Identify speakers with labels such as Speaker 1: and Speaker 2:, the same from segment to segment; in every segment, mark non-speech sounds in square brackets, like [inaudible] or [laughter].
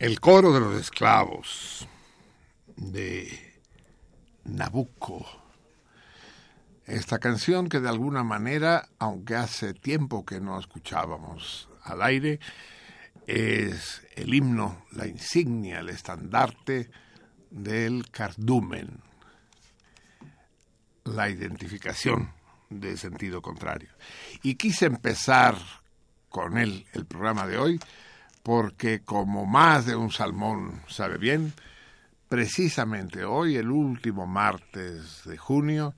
Speaker 1: El coro de los esclavos de Nabucco. Esta canción que de alguna manera, aunque hace tiempo que no escuchábamos al aire, es el himno, la insignia, el estandarte del cardumen, la identificación de sentido contrario. Y quise empezar con él el programa de hoy porque como más de un salmón sabe bien, precisamente hoy, el último martes de junio,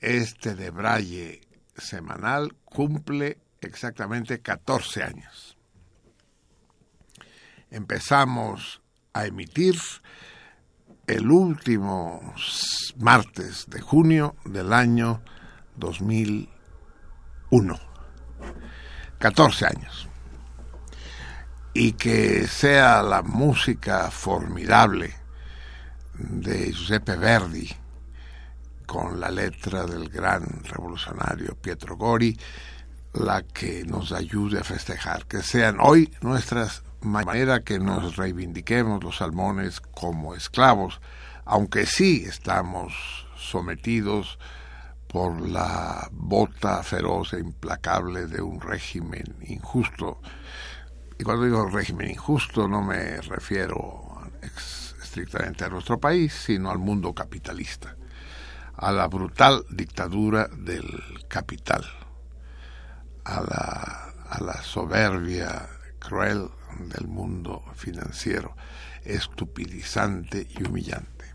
Speaker 1: este de semanal cumple exactamente 14 años. Empezamos a emitir el último martes de junio del año 2001. 14 años y que sea la música formidable de Giuseppe Verdi con la letra del gran revolucionario Pietro Gori la que nos ayude a festejar, que sean hoy nuestras manera que nos reivindiquemos los salmones como esclavos, aunque sí estamos sometidos por la bota feroz e implacable de un régimen injusto y cuando digo régimen injusto no me refiero estrictamente a nuestro país, sino al mundo capitalista, a la brutal dictadura del capital, a la, a la soberbia cruel del mundo financiero, estupidizante y humillante.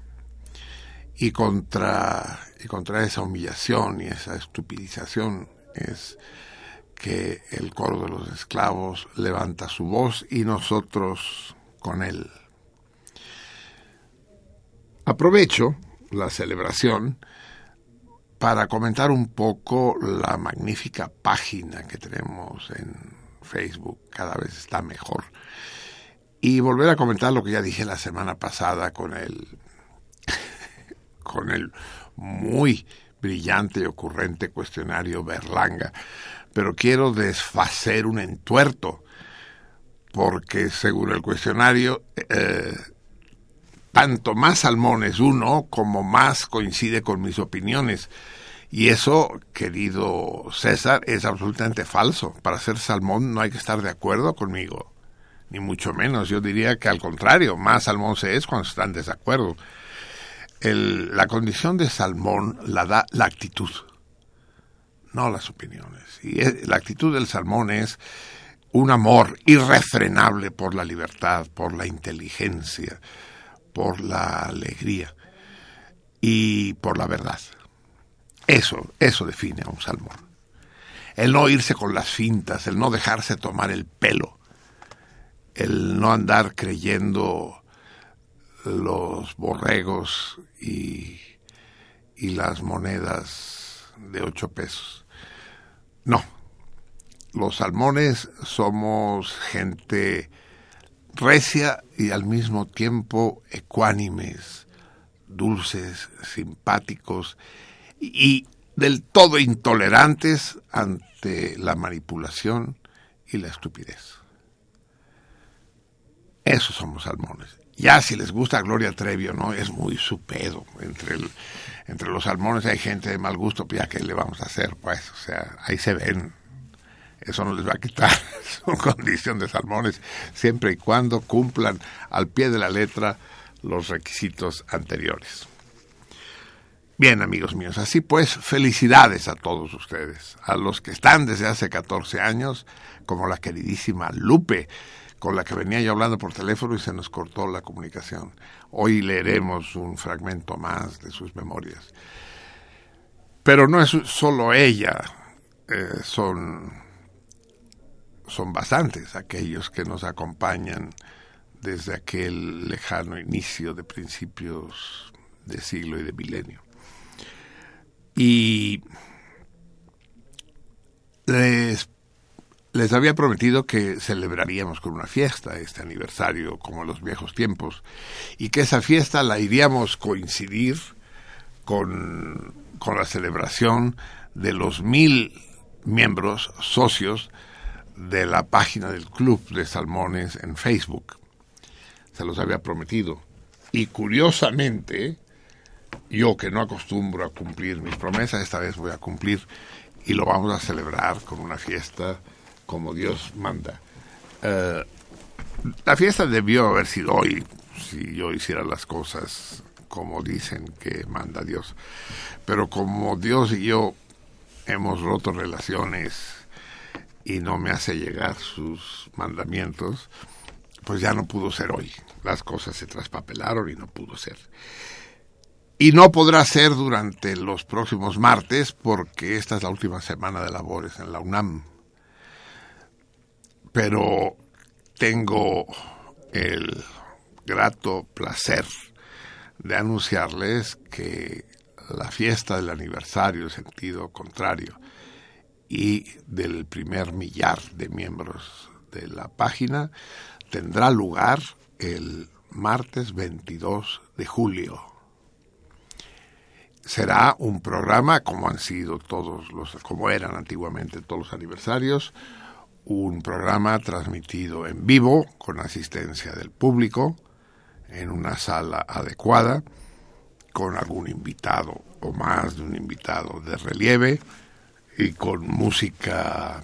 Speaker 1: Y contra, y contra esa humillación y esa estupidización es que el coro de los esclavos levanta su voz y nosotros con él. Aprovecho la celebración para comentar un poco la magnífica página que tenemos en Facebook, cada vez está mejor, y volver a comentar lo que ya dije la semana pasada con el [laughs] con el muy brillante y ocurrente cuestionario Berlanga, pero quiero desfacer un entuerto, porque según el cuestionario, eh, tanto más salmones uno como más coincide con mis opiniones. Y eso, querido César, es absolutamente falso. Para ser salmón no hay que estar de acuerdo conmigo, ni mucho menos. Yo diría que al contrario, más salmón se es cuando están en desacuerdo. la condición de salmón la da la actitud no las opiniones. Y la actitud del salmón es un amor irrefrenable por la libertad, por la inteligencia, por la alegría y por la verdad. Eso, eso define a un salmón. El no irse con las fintas, el no dejarse tomar el pelo, el no andar creyendo los borregos y, y las monedas de ocho pesos. No, los salmones somos gente recia y al mismo tiempo ecuánimes, dulces, simpáticos y del todo intolerantes ante la manipulación y la estupidez. Esos somos salmones. Ya si les gusta Gloria Trevi o no, es muy su pedo. Entre, entre los salmones hay gente de mal gusto, pues ya que le vamos a hacer, pues, o sea, ahí se ven. Eso no les va a quitar [laughs] su condición de salmones, siempre y cuando cumplan al pie de la letra los requisitos anteriores. Bien, amigos míos, así pues, felicidades a todos ustedes, a los que están desde hace 14 años, como la queridísima Lupe, con la que venía yo hablando por teléfono y se nos cortó la comunicación. Hoy leeremos un fragmento más de sus memorias. Pero no es solo ella, eh, son, son bastantes aquellos que nos acompañan desde aquel lejano inicio de principios de siglo y de milenio. Y les les había prometido que celebraríamos con una fiesta este aniversario como en los viejos tiempos y que esa fiesta la iríamos coincidir con, con la celebración de los mil miembros socios de la página del Club de Salmones en Facebook. se los había prometido. Y curiosamente, yo que no acostumbro a cumplir mis promesas, esta vez voy a cumplir y lo vamos a celebrar con una fiesta como Dios manda. Eh, la fiesta debió haber sido hoy, si yo hiciera las cosas como dicen que manda Dios. Pero como Dios y yo hemos roto relaciones y no me hace llegar sus mandamientos, pues ya no pudo ser hoy. Las cosas se traspapelaron y no pudo ser. Y no podrá ser durante los próximos martes porque esta es la última semana de labores en la UNAM. Pero tengo el grato placer de anunciarles que la fiesta del aniversario en sentido contrario y del primer millar de miembros de la página tendrá lugar el martes 22 de julio. Será un programa como han sido todos los, como eran antiguamente todos los aniversarios, un programa transmitido en vivo con asistencia del público en una sala adecuada con algún invitado o más de un invitado de relieve y con música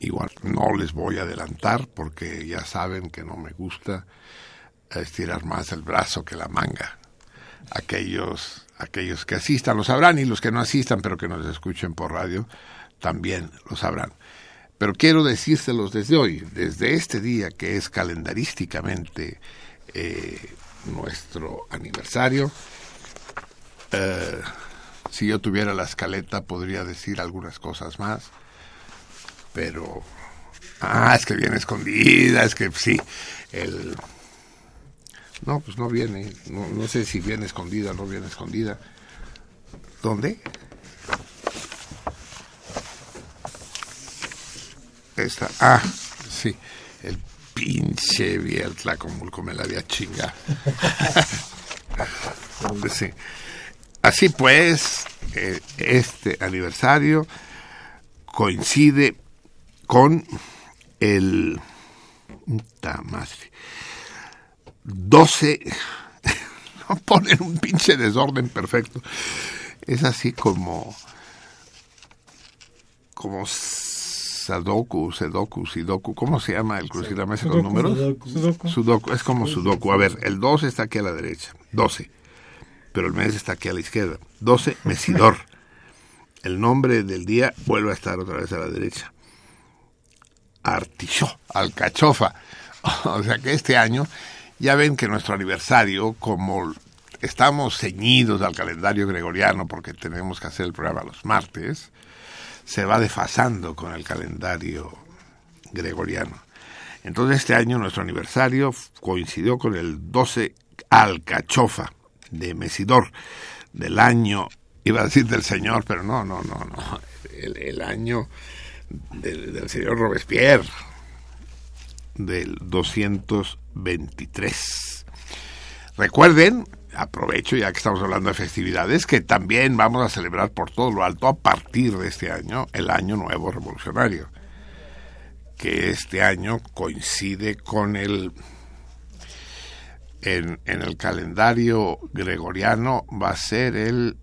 Speaker 1: igual no les voy a adelantar porque ya saben que no me gusta estirar más el brazo que la manga aquellos aquellos que asistan lo sabrán y los que no asistan pero que nos escuchen por radio también lo sabrán. Pero quiero decírselos desde hoy, desde este día que es calendarísticamente eh, nuestro aniversario. Eh, si yo tuviera la escaleta podría decir algunas cosas más, pero... Ah, es que viene escondida, es que sí, el no, pues no viene. No, no sé si viene escondida o no viene escondida. ¿Dónde? Esta. Ah, sí. El pinche Tlacomulco me la había chinga. [laughs] sí. Así pues, eh, este aniversario coincide con el... Puta madre 12, [laughs] no ponen un pinche desorden perfecto. Es así como, como Sadoku, Sedoku, Sidoku, ¿cómo se llama el crucigrama con números? Sudoku. Sudoku. Es como Sudoku. A ver, el 12 está aquí a la derecha, 12, pero el mes está aquí a la izquierda. 12, Mesidor. [laughs] El nombre del día vuelve a estar otra vez a la derecha. Artichó, alcachofa. [laughs] O sea que este año ya ven que nuestro aniversario, como estamos ceñidos al calendario gregoriano porque tenemos que hacer el programa los martes, se va desfasando con el calendario gregoriano. Entonces este año nuestro aniversario coincidió con el 12 Alcachofa de Mesidor del año, iba a decir del señor, pero no, no, no, no, el, año del, del señor Robespierre, del 223. Recuerden, aprovecho ya que estamos hablando de festividades, que también vamos a celebrar por todo lo alto a partir de este año el Año Nuevo Revolucionario, que este año coincide con el... En, en el calendario gregoriano va a ser el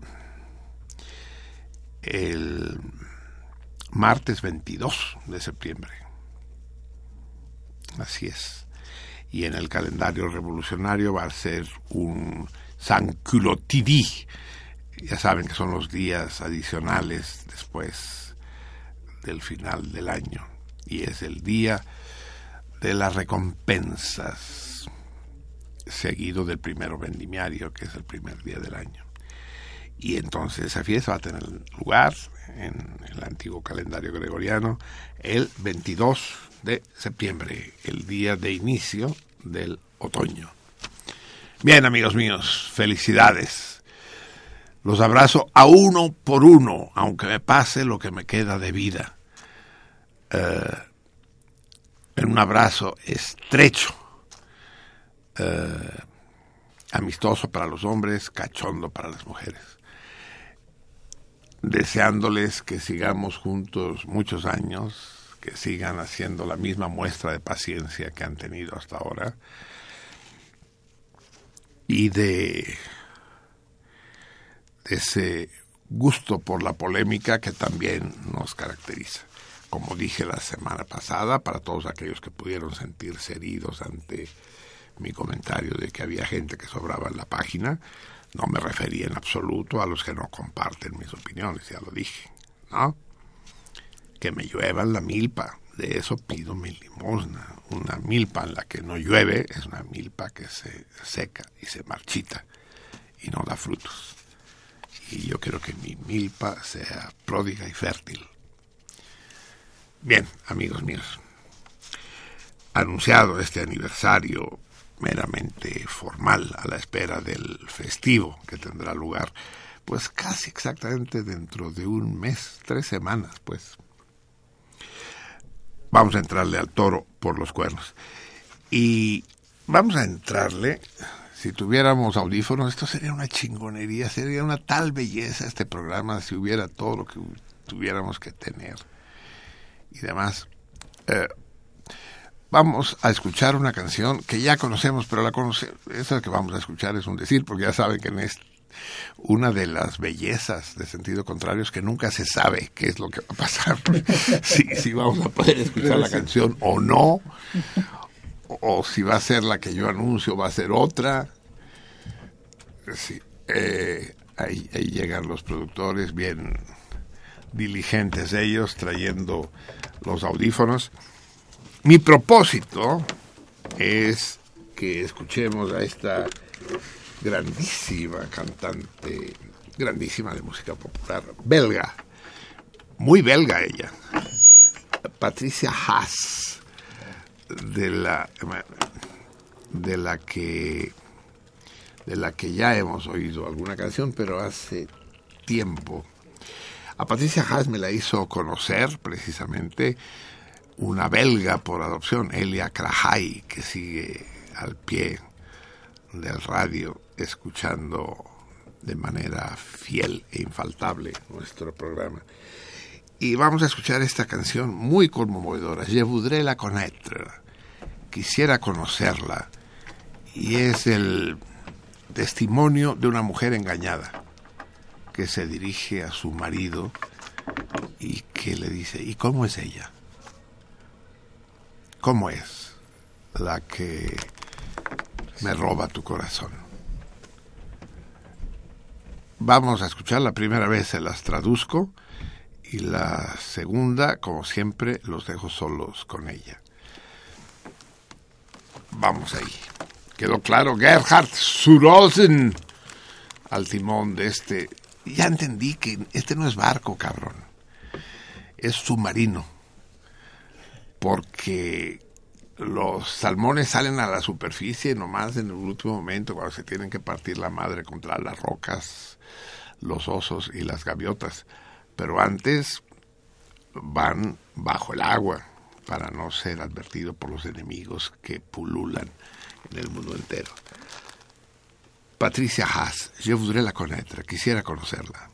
Speaker 1: el martes 22 de septiembre. Así es. Y en el calendario revolucionario va a ser un San Culotidí. Ya saben que son los días adicionales después del final del año. Y es el día de las recompensas, seguido del primero vendimiario, que es el primer día del año. Y entonces esa fiesta va a tener lugar en el antiguo calendario gregoriano el 22 de septiembre, el día de inicio del otoño. Bien, amigos míos, felicidades. Los abrazo a uno por uno, aunque me pase lo que me queda de vida. Eh, en un abrazo estrecho, eh, amistoso para los hombres, cachondo para las mujeres. Deseándoles que sigamos juntos muchos años, que sigan haciendo la misma muestra de paciencia que han tenido hasta ahora y de, ese gusto por la polémica que también nos caracteriza. Como dije la semana pasada, para todos aquellos que pudieron sentirse heridos ante mi comentario de que había gente que sobraba en la página, no me refería en absoluto a los que no comparten mis opiniones, ya lo dije, ¿no? Que me lluevan la milpa, de eso pido mi limosna. Una milpa en la que no llueve es una milpa que se seca y se marchita y no da frutos. Y yo quiero que mi milpa sea pródiga y fértil. Bien, amigos míos, anunciado este aniversario meramente formal a la espera del festivo que tendrá lugar, pues casi exactamente dentro de un mes, tres semanas, pues vamos a entrarle al toro por los cuernos. Y vamos a entrarle, si tuviéramos audífonos, esto sería una chingonería, sería una tal belleza este programa si hubiera todo lo que tuviéramos que tener. Y demás. Eh, vamos a escuchar una canción que ya conocemos, pero la conoce, esa que vamos a escuchar es un decir, porque ya saben que en este una de las bellezas de sentido contrario es que nunca se sabe qué es lo que va a pasar, [laughs] si, si vamos a poder escuchar la canción o no, o, si va a ser la que yo anuncio, va a ser otra. Sí, eh, ahí, ahí llegan los productores bien diligentes ellos trayendo los audífonos. Mi propósito es que escuchemos a esta grandísima cantante, grandísima de música popular, belga, muy belga ella, Patricia Haas, de la, de la que de la que ya hemos oído alguna canción, pero hace tiempo. A Patricia Haas me la hizo conocer precisamente una belga por adopción, Elia Krahai, que sigue al pie del radio escuchando de manera fiel e infaltable nuestro programa. Y vamos a escuchar esta canción muy conmovedora, Je voudrais la connaître. Quisiera conocerla. Y es el testimonio de una mujer engañada que se dirige a su marido y que le dice, ¿y cómo es ella? ¿Cómo es la que me roba tu corazón? Vamos a escuchar la primera vez, se las traduzco, y la segunda, como siempre, los dejo solos con ella. Vamos ahí. Quedó claro, Gerhard Surosen al timón de este. Ya entendí que este no es barco, cabrón. Es submarino. Porque los salmones salen a la superficie nomás en el último momento cuando se tienen que partir la madre contra las rocas los osos y las gaviotas, pero antes van bajo el agua para no ser advertido por los enemigos que pululan en el mundo entero. Patricia Haas, je voudrais la connaître, quisiera conocerla.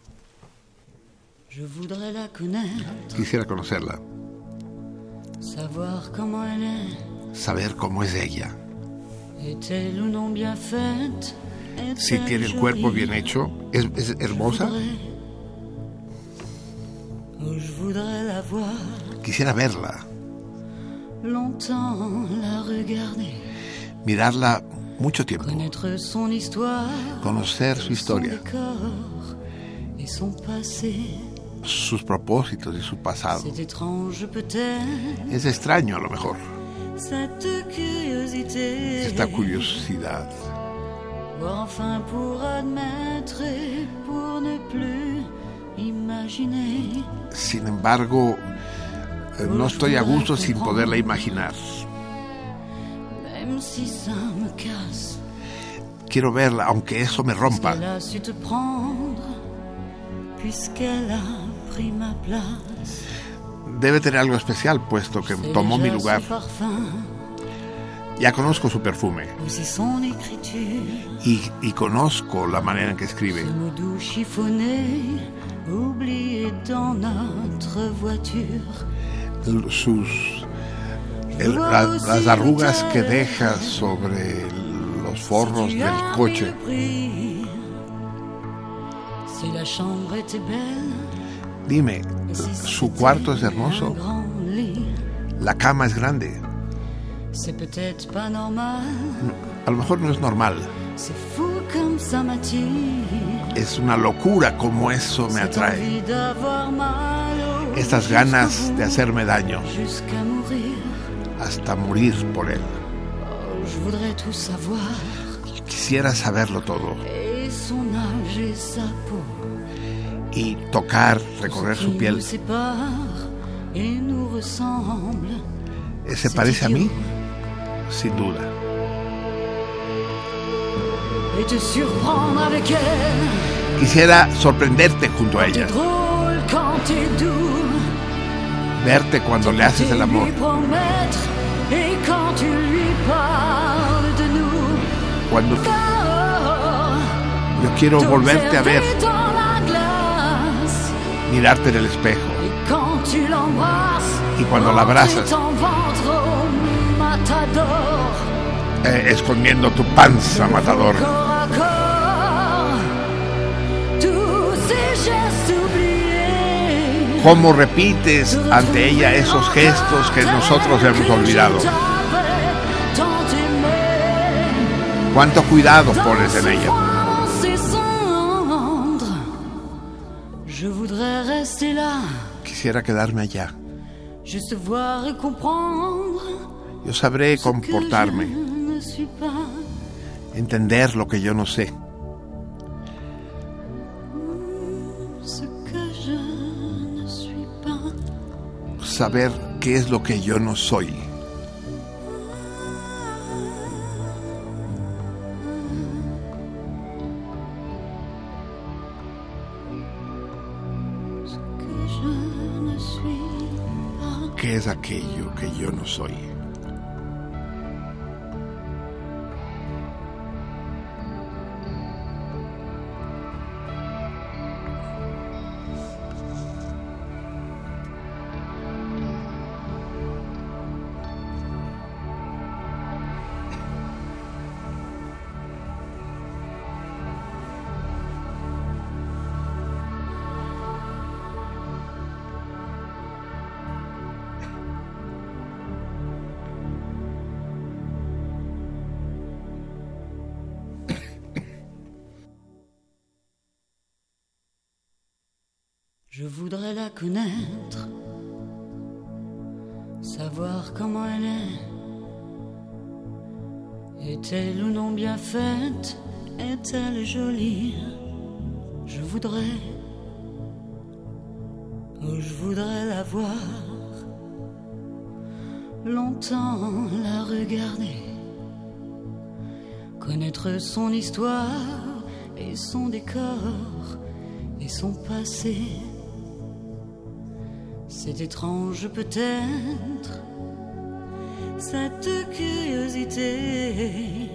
Speaker 2: Je voudrais la connaître.
Speaker 1: Quisiera conocerla.
Speaker 2: Savoir comment elle est.
Speaker 1: Saber cómo es ella.
Speaker 2: Est-elle ou non bien faite?
Speaker 1: Si tiene el cuerpo bien hecho, es, es hermosa. Quisiera verla. Mirarla mucho tiempo. Conocer su historia. Sus propósitos y su pasado. Es extraño a lo mejor. Esta curiosidad.
Speaker 2: Enfin pour admettre et pour ne plus imaginer.
Speaker 1: Sin embargo, eh, no estoy a gusto sin poderla imaginar. Quiero verla, aunque eso me rompa. Debe tener algo especial, puesto que tomó mi lugar. Ya conozco su perfume. Y, y conozco la manera en que escribe. Sus, el, la, las arrugas que deja sobre los forros del coche. Dime, su cuarto es hermoso, la cama es grande.
Speaker 2: C'est peut-être pas normal.
Speaker 1: A lo mejor no es normal,
Speaker 2: C'est fou comme ça m'attire.
Speaker 1: es una locura como eso me atrae. Estas ganas de hacerme daño hasta morir por él.
Speaker 2: Oh.
Speaker 1: Quisiera saberlo todo y tocar, recorrer su piel. ¿Se parece a mí? Sin duda. Quisiera sorprenderte junto a ella, verte cuando le haces el amor, cuando yo quiero volverte a ver, mirarte en el espejo. Y cuando la abrazas, eh, escondiendo tu panza, matador. ¿Cómo repites ante ella esos gestos que nosotros hemos olvidado? ¿Cuánto cuidado pones en ella? Quisiera quedarme allá. Yo sabré comportarme, entender lo que yo no sé, saber qué es lo que yo no soy. ¿Qué es aquello que yo no soy?
Speaker 2: C'est étrange peut-être, cette curiosité.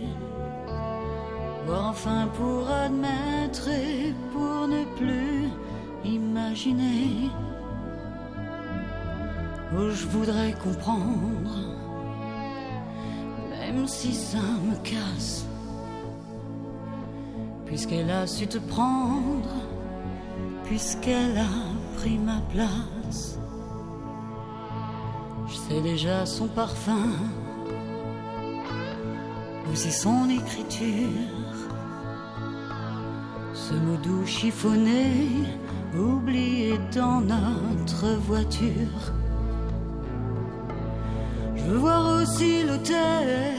Speaker 2: Enfin pour admettre et pour ne plus imaginer. Oh, je voudrais comprendre, même si ça me casse. Puisqu'elle a su te prendre, puisqu'elle a pris ma place. Je sais déjà son parfum, aussi son écriture. Ce mot doux chiffonné, oublié dans notre voiture. Je veux voir aussi l'hôtel,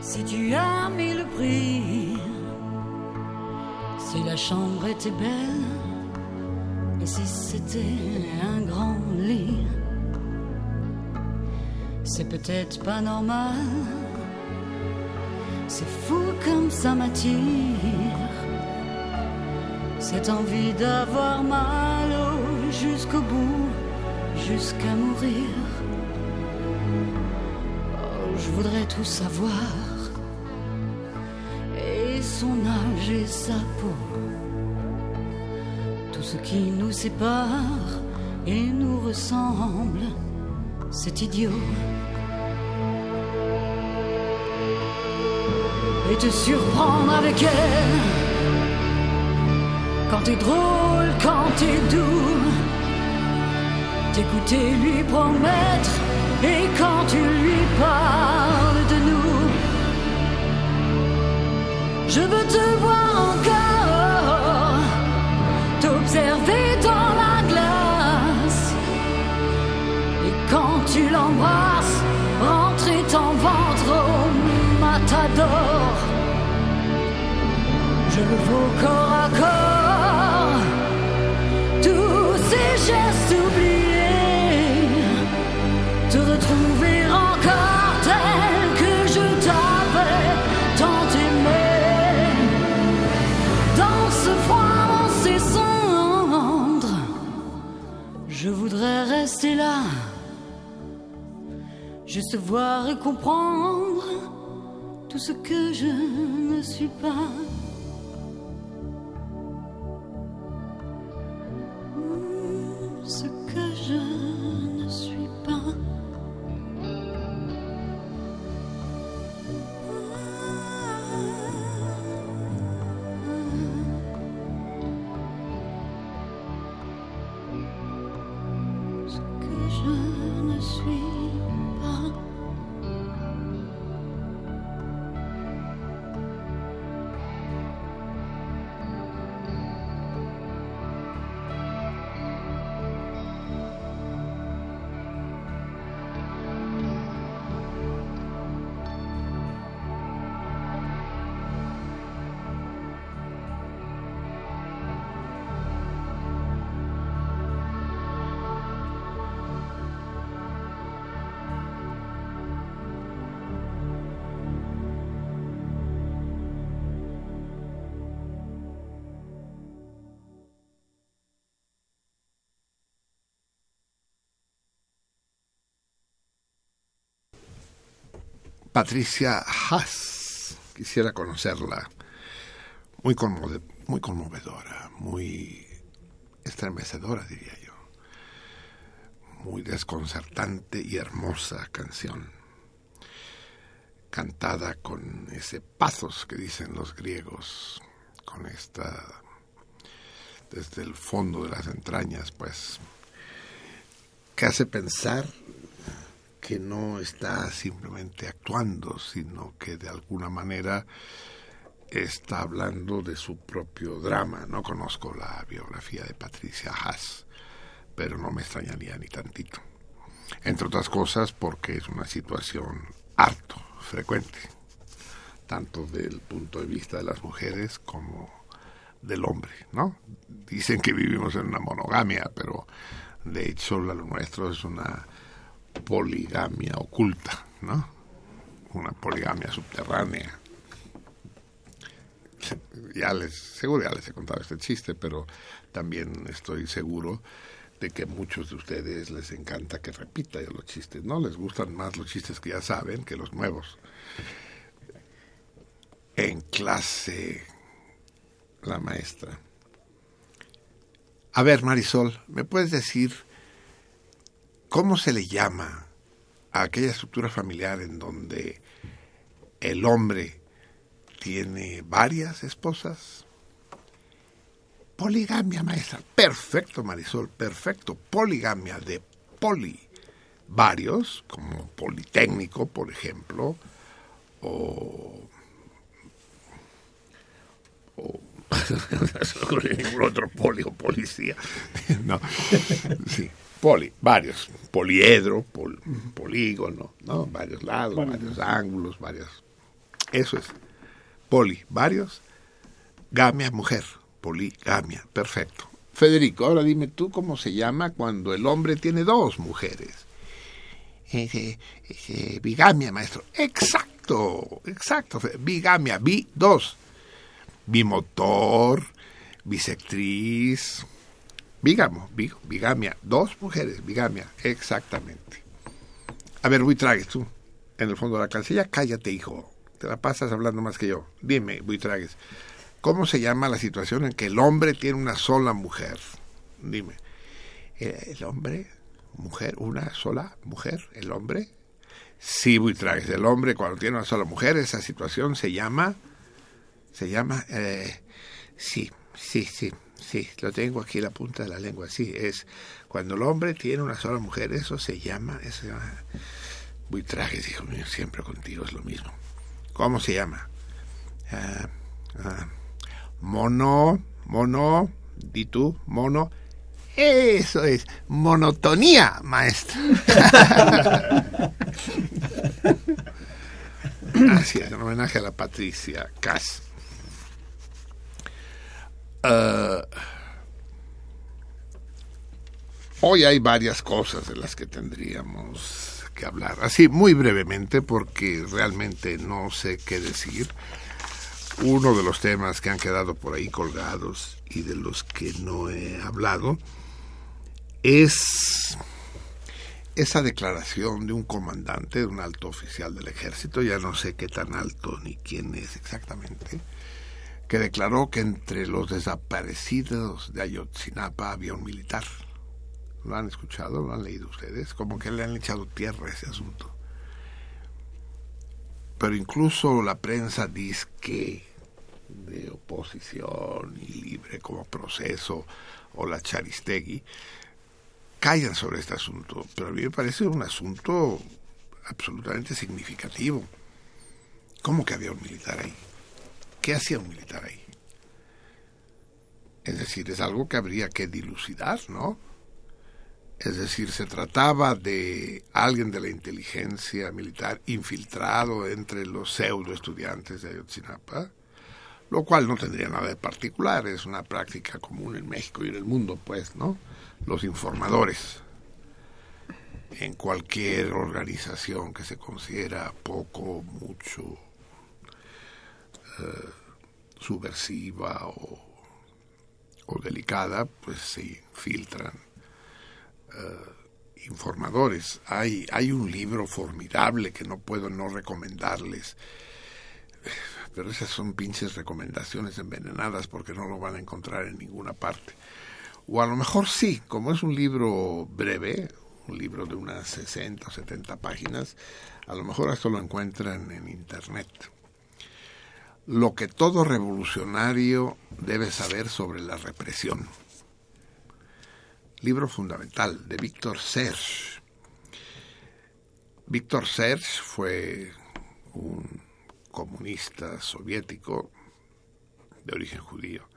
Speaker 2: si tu as mis le prix. Si la chambre était belle, et si c'était un grand lit. C'est peut-être pas normal. C'est fou comme ça m'attire. Cette envie d'avoir mal au jusqu'au bout, jusqu'à mourir. Oh, je voudrais tout savoir. Et son âge et sa peau. Tout ce qui nous sépare et nous ressemble, c'est idiot. et te surprendre avec elle. Quand t'es drôle, quand t'es doux, t'écouter, lui promettre, et quand tu lui parles de nous, je veux te voir encore, Je vos corps à corps, tous ces gestes oubliés, te retrouver encore tel que je t'avais tant aimé. Dans ce froid, dans ces cendres, je voudrais rester là, juste voir et comprendre tout ce que je ne suis pas.
Speaker 1: Patricia Haas. Quisiera conocerla. Muy, conmove- muy conmovedora, muy estremecedora, diría yo. Muy desconcertante y hermosa canción. Cantada con ese pathos que dicen los griegos, con esta, desde el fondo de las entrañas, pues, que hace pensar que no está simplemente actuando, sino que de alguna manera está hablando de su propio drama. No conozco la biografía de Patricia Haas, pero no me extrañaría ni tantito. Entre otras cosas porque es una situación harto frecuente, tanto del punto de vista de las mujeres como del hombre, ¿no? Dicen que vivimos en una monogamia, pero de hecho lo nuestro es una poligamia oculta, ¿no? Una poligamia subterránea. Ya les, seguro ya les he contado este chiste, pero también estoy seguro de que muchos de ustedes les encanta que repita yo los chistes, ¿no? Les gustan más los chistes que ya saben que los nuevos. En clase, la maestra. A ver, Marisol, ¿me puedes decir ¿Cómo se le llama a aquella estructura familiar en donde el hombre tiene varias esposas? Poligamia, maestra. Perfecto, Marisol, perfecto. Poligamia de poli. Varios, como Politécnico, por ejemplo, o... no [laughs] ningún otro poli o policía. [laughs] no, sí poli, varios, poliedro, pol, polígono, ¿no? Varios lados, varios ángulos, varios. Eso es. Poli, varios. Gamia, mujer. Poligamia, perfecto. Federico, ahora dime tú cómo se llama cuando el hombre tiene dos mujeres. Eh, eh, bigamia, maestro. Exacto, exacto. Bigamia, bi, dos. Bimotor, bisectriz, Bigamo, big, bigamia, dos mujeres, bigamia, exactamente. A ver, Buitragues, tú, en el fondo de la cancilla, cállate, hijo, te la pasas hablando más que yo. Dime, Buitragues, ¿cómo se llama la situación en que el hombre tiene una sola mujer? Dime, ¿el hombre, mujer, una sola mujer, el hombre? Sí, Buitragues, el hombre cuando tiene una sola mujer, esa situación se llama, se llama, eh, sí, sí, sí, sí, lo tengo aquí en la punta de la lengua, sí, es cuando el hombre tiene una sola mujer, eso se llama, eso se llama Buitragues, hijo mío, siempre contigo es lo mismo. ¿Cómo se llama? Ah, ah, mono, mono, di tú, mono, eso es, monotonía, maestro. [laughs] Así es, en homenaje a la Patricia Cass. Uh, hoy hay varias cosas de las que tendríamos que hablar. Así, muy brevemente, porque realmente no sé qué decir. Uno de los temas que han quedado por ahí colgados y de los que no he hablado es esa declaración de un comandante, de un alto oficial del ejército, ya no sé qué tan alto ni quién es exactamente, que declaró que entre los desaparecidos de Ayotzinapa había un militar. ¿Lo han escuchado? ¿Lo han leído ustedes? Como que le han echado tierra a ese asunto. Pero incluso la prensa dice que de oposición y libre como proceso o la Charistegui callan sobre este asunto, pero a mí me parece un asunto absolutamente significativo. ¿Cómo que había un militar ahí? ¿Qué hacía un militar ahí? Es decir, es algo que habría que dilucidar, ¿no? Es decir, se trataba de alguien de la inteligencia militar infiltrado entre los pseudo estudiantes de Ayotzinapa, lo cual no tendría nada de particular, es una práctica común en México y en el mundo, pues, ¿no? los informadores en cualquier organización que se considera poco, mucho subversiva o, delicada, pues se filtran eh, informadores. Hay, hay un libro formidable que no puedo no recomendarles, pero esas son pinches recomendaciones envenenadas porque no lo van a encontrar en ninguna parte o a lo mejor sí, como es un libro breve, un libro de unas 60 o 70 páginas, a lo mejor esto lo encuentran en Internet. Lo que todo revolucionario debe saber sobre la represión. Libro fundamental de Víctor Serge. Víctor Serge fue un comunista soviético de origen judío,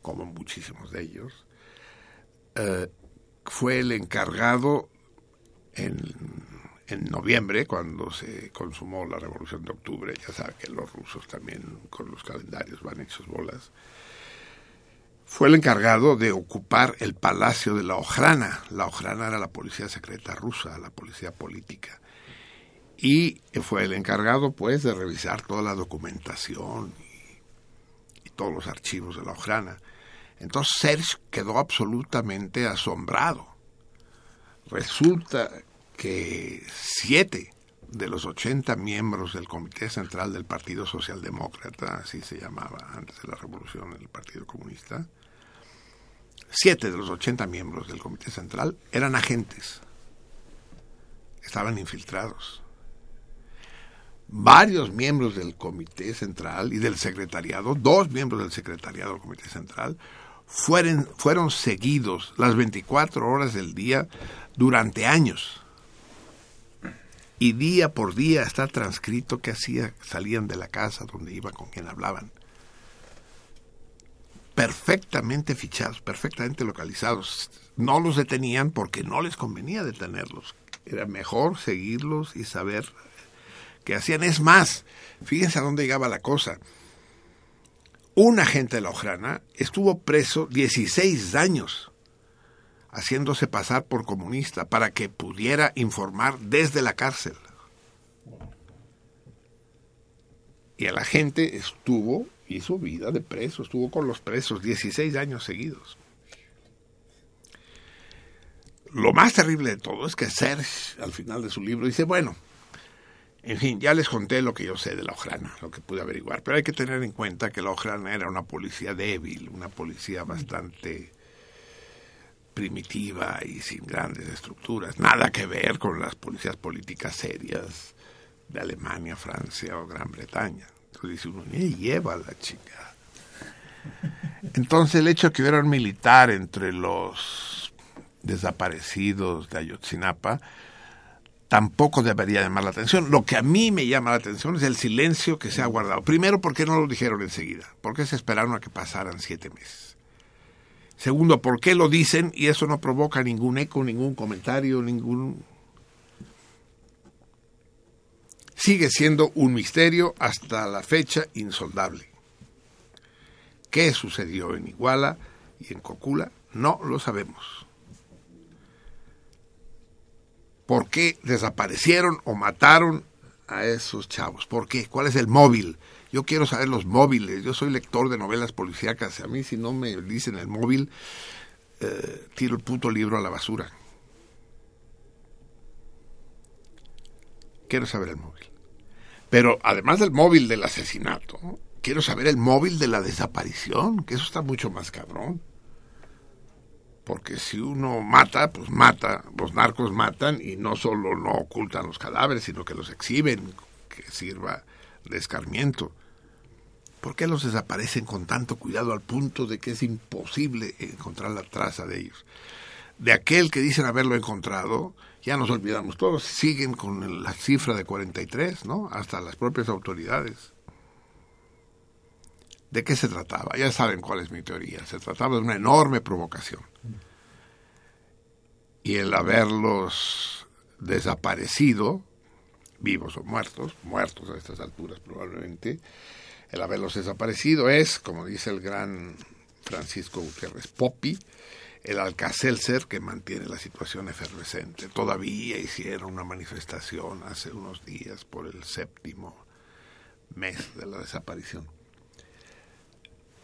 Speaker 1: como muchísimos de ellos, eh, fue el encargado en, en, noviembre, cuando se consumó la Revolución de Octubre, ya saben que los rusos también con los calendarios van hechos bolas, fue el encargado de ocupar el palacio de la Ojrana. La Ojrana era la policía secreta rusa, la policía política. Y fue el encargado, pues, de revisar toda la documentación y, y todos los archivos de la Ojrana. Entonces Serge quedó absolutamente asombrado. Resulta que siete de los 80 miembros del Comité Central del Partido Socialdemócrata, así se llamaba antes de la revolución el Partido Comunista, siete de los 80 miembros del Comité Central eran agentes, estaban infiltrados. Varios miembros del Comité Central y del Secretariado, dos miembros del Secretariado del Comité Central, fueron, fueron seguidos las 24 horas del día durante años. Y día por día está transcrito que hacía, salían de la casa donde iban, con quien hablaban. Perfectamente fichados, perfectamente localizados. No los detenían porque no les convenía detenerlos. Era mejor seguirlos y saber qué hacían. Es más, fíjense a dónde llegaba la cosa un agente de la Ojrana estuvo preso 16 años haciéndose pasar por comunista para que pudiera informar desde la cárcel. Y el agente estuvo, hizo vida de preso, estuvo con los presos 16 años seguidos. Lo más terrible de todo es que Serge, al final de su libro, dice, bueno, en fin, ya les conté lo que yo sé de la Ojrana, lo que pude averiguar, pero hay que tener en cuenta que la Ojrana era una policía débil, una policía bastante primitiva y sin grandes estructuras. Nada que ver con las policías políticas serias de Alemania, Francia o Gran Bretaña. Entonces dice uno, ni lleva la chica. Entonces el hecho de que hubiera un militar entre los desaparecidos de Ayotzinapa tampoco debería llamar la atención. Lo que a mí me llama la atención es el silencio que se ha guardado. Primero, porque no lo dijeron enseguida? ¿Por qué se esperaron a que pasaran siete meses? Segundo, ¿por qué lo dicen y eso no provoca ningún eco, ningún comentario, ningún... Sigue siendo un misterio hasta la fecha insoldable. ¿Qué sucedió en Iguala y en Cocula? No lo sabemos. ¿Por qué desaparecieron o mataron a esos chavos? ¿Por qué? ¿Cuál es el móvil? Yo quiero saber los móviles. Yo soy lector de novelas policíacas. A mí si no me dicen el móvil, eh, tiro el puto libro a la basura. Quiero saber el móvil. Pero además del móvil del asesinato, quiero saber el móvil de la desaparición, que eso está mucho más cabrón. Porque si uno mata, pues mata, los narcos matan y no solo no ocultan los cadáveres, sino que los exhiben, que sirva de escarmiento. ¿Por qué los desaparecen con tanto cuidado al punto de que es imposible encontrar la traza de ellos? De aquel que dicen haberlo encontrado, ya nos olvidamos todos, siguen con la cifra de 43, ¿no? Hasta las propias autoridades. ¿De qué se trataba? Ya saben cuál es mi teoría. Se trataba de una enorme provocación. Y el haberlos desaparecido, vivos o muertos, muertos a estas alturas probablemente, el haberlos desaparecido es, como dice el gran Francisco Gutiérrez Popi, el Alcacelser que mantiene la situación efervescente. Todavía hicieron una manifestación hace unos días por el séptimo mes de la desaparición.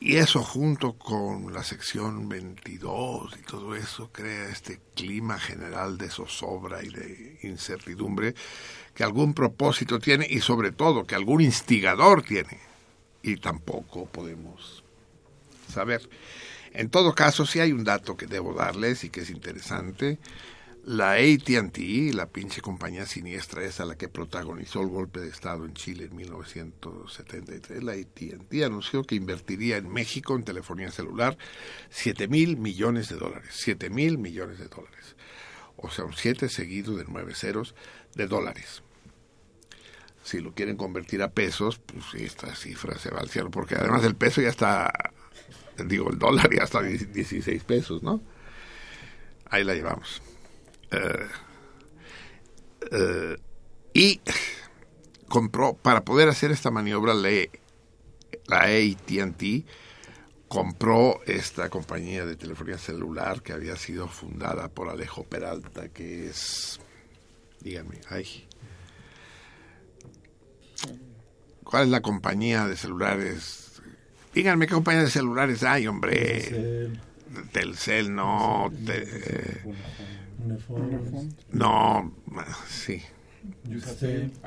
Speaker 1: Y eso junto con la sección 22 y todo eso crea este clima general de zozobra y de incertidumbre que algún propósito tiene y sobre todo que algún instigador tiene y tampoco podemos saber. En todo caso, sí hay un dato que debo darles y que es interesante. La ATT, la pinche compañía siniestra esa la que protagonizó el golpe de Estado en Chile en 1973, la ATT anunció que invertiría en México en telefonía celular 7 mil millones de dólares. 7 mil millones de dólares. O sea, un 7 seguido de 9 ceros de dólares si lo quieren convertir a pesos, pues esta cifra se va al cielo, porque además el peso ya está, digo, el dólar ya está a 16 pesos, ¿no? Ahí la llevamos. Eh, eh, y compró, para poder hacer esta maniobra, le, la ATT compró esta compañía de telefonía celular que había sido fundada por Alejo Peralta, que es, díganme, ay, ¿Cuál es la compañía de celulares? Díganme qué compañía de celulares hay, hombre. Telcel, no. no, sí.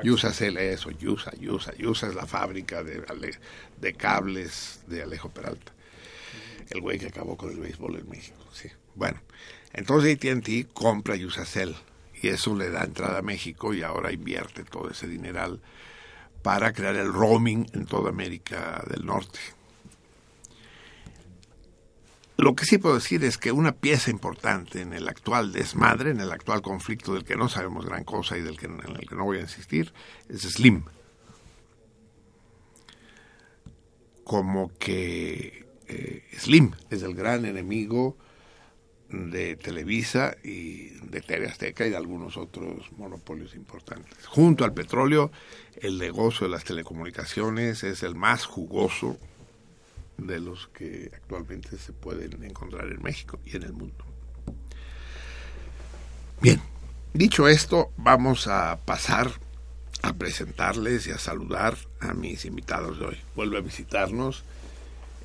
Speaker 1: Yusacel, eso, Yusa, Yusa. Yusa es la fábrica de, de cables de Alejo Peralta. El güey que acabó con el béisbol en México, sí. Bueno, entonces AT&T compra Yusacel y eso le da entrada a México y ahora invierte todo ese dineral para crear el roaming en toda América del Norte. Lo que sí puedo decir es que una pieza importante en el actual desmadre, en el actual conflicto del que no sabemos gran cosa y del que, en el que no voy a insistir, es Slim. Como que eh, Slim es el gran enemigo de Televisa y de TV Azteca y de algunos otros monopolios importantes. Junto al petróleo, el negocio de las telecomunicaciones es el más jugoso de los que actualmente se pueden encontrar en México y en el mundo. Bien, dicho esto, vamos a pasar a presentarles y a saludar a mis invitados de hoy. Vuelve a visitarnos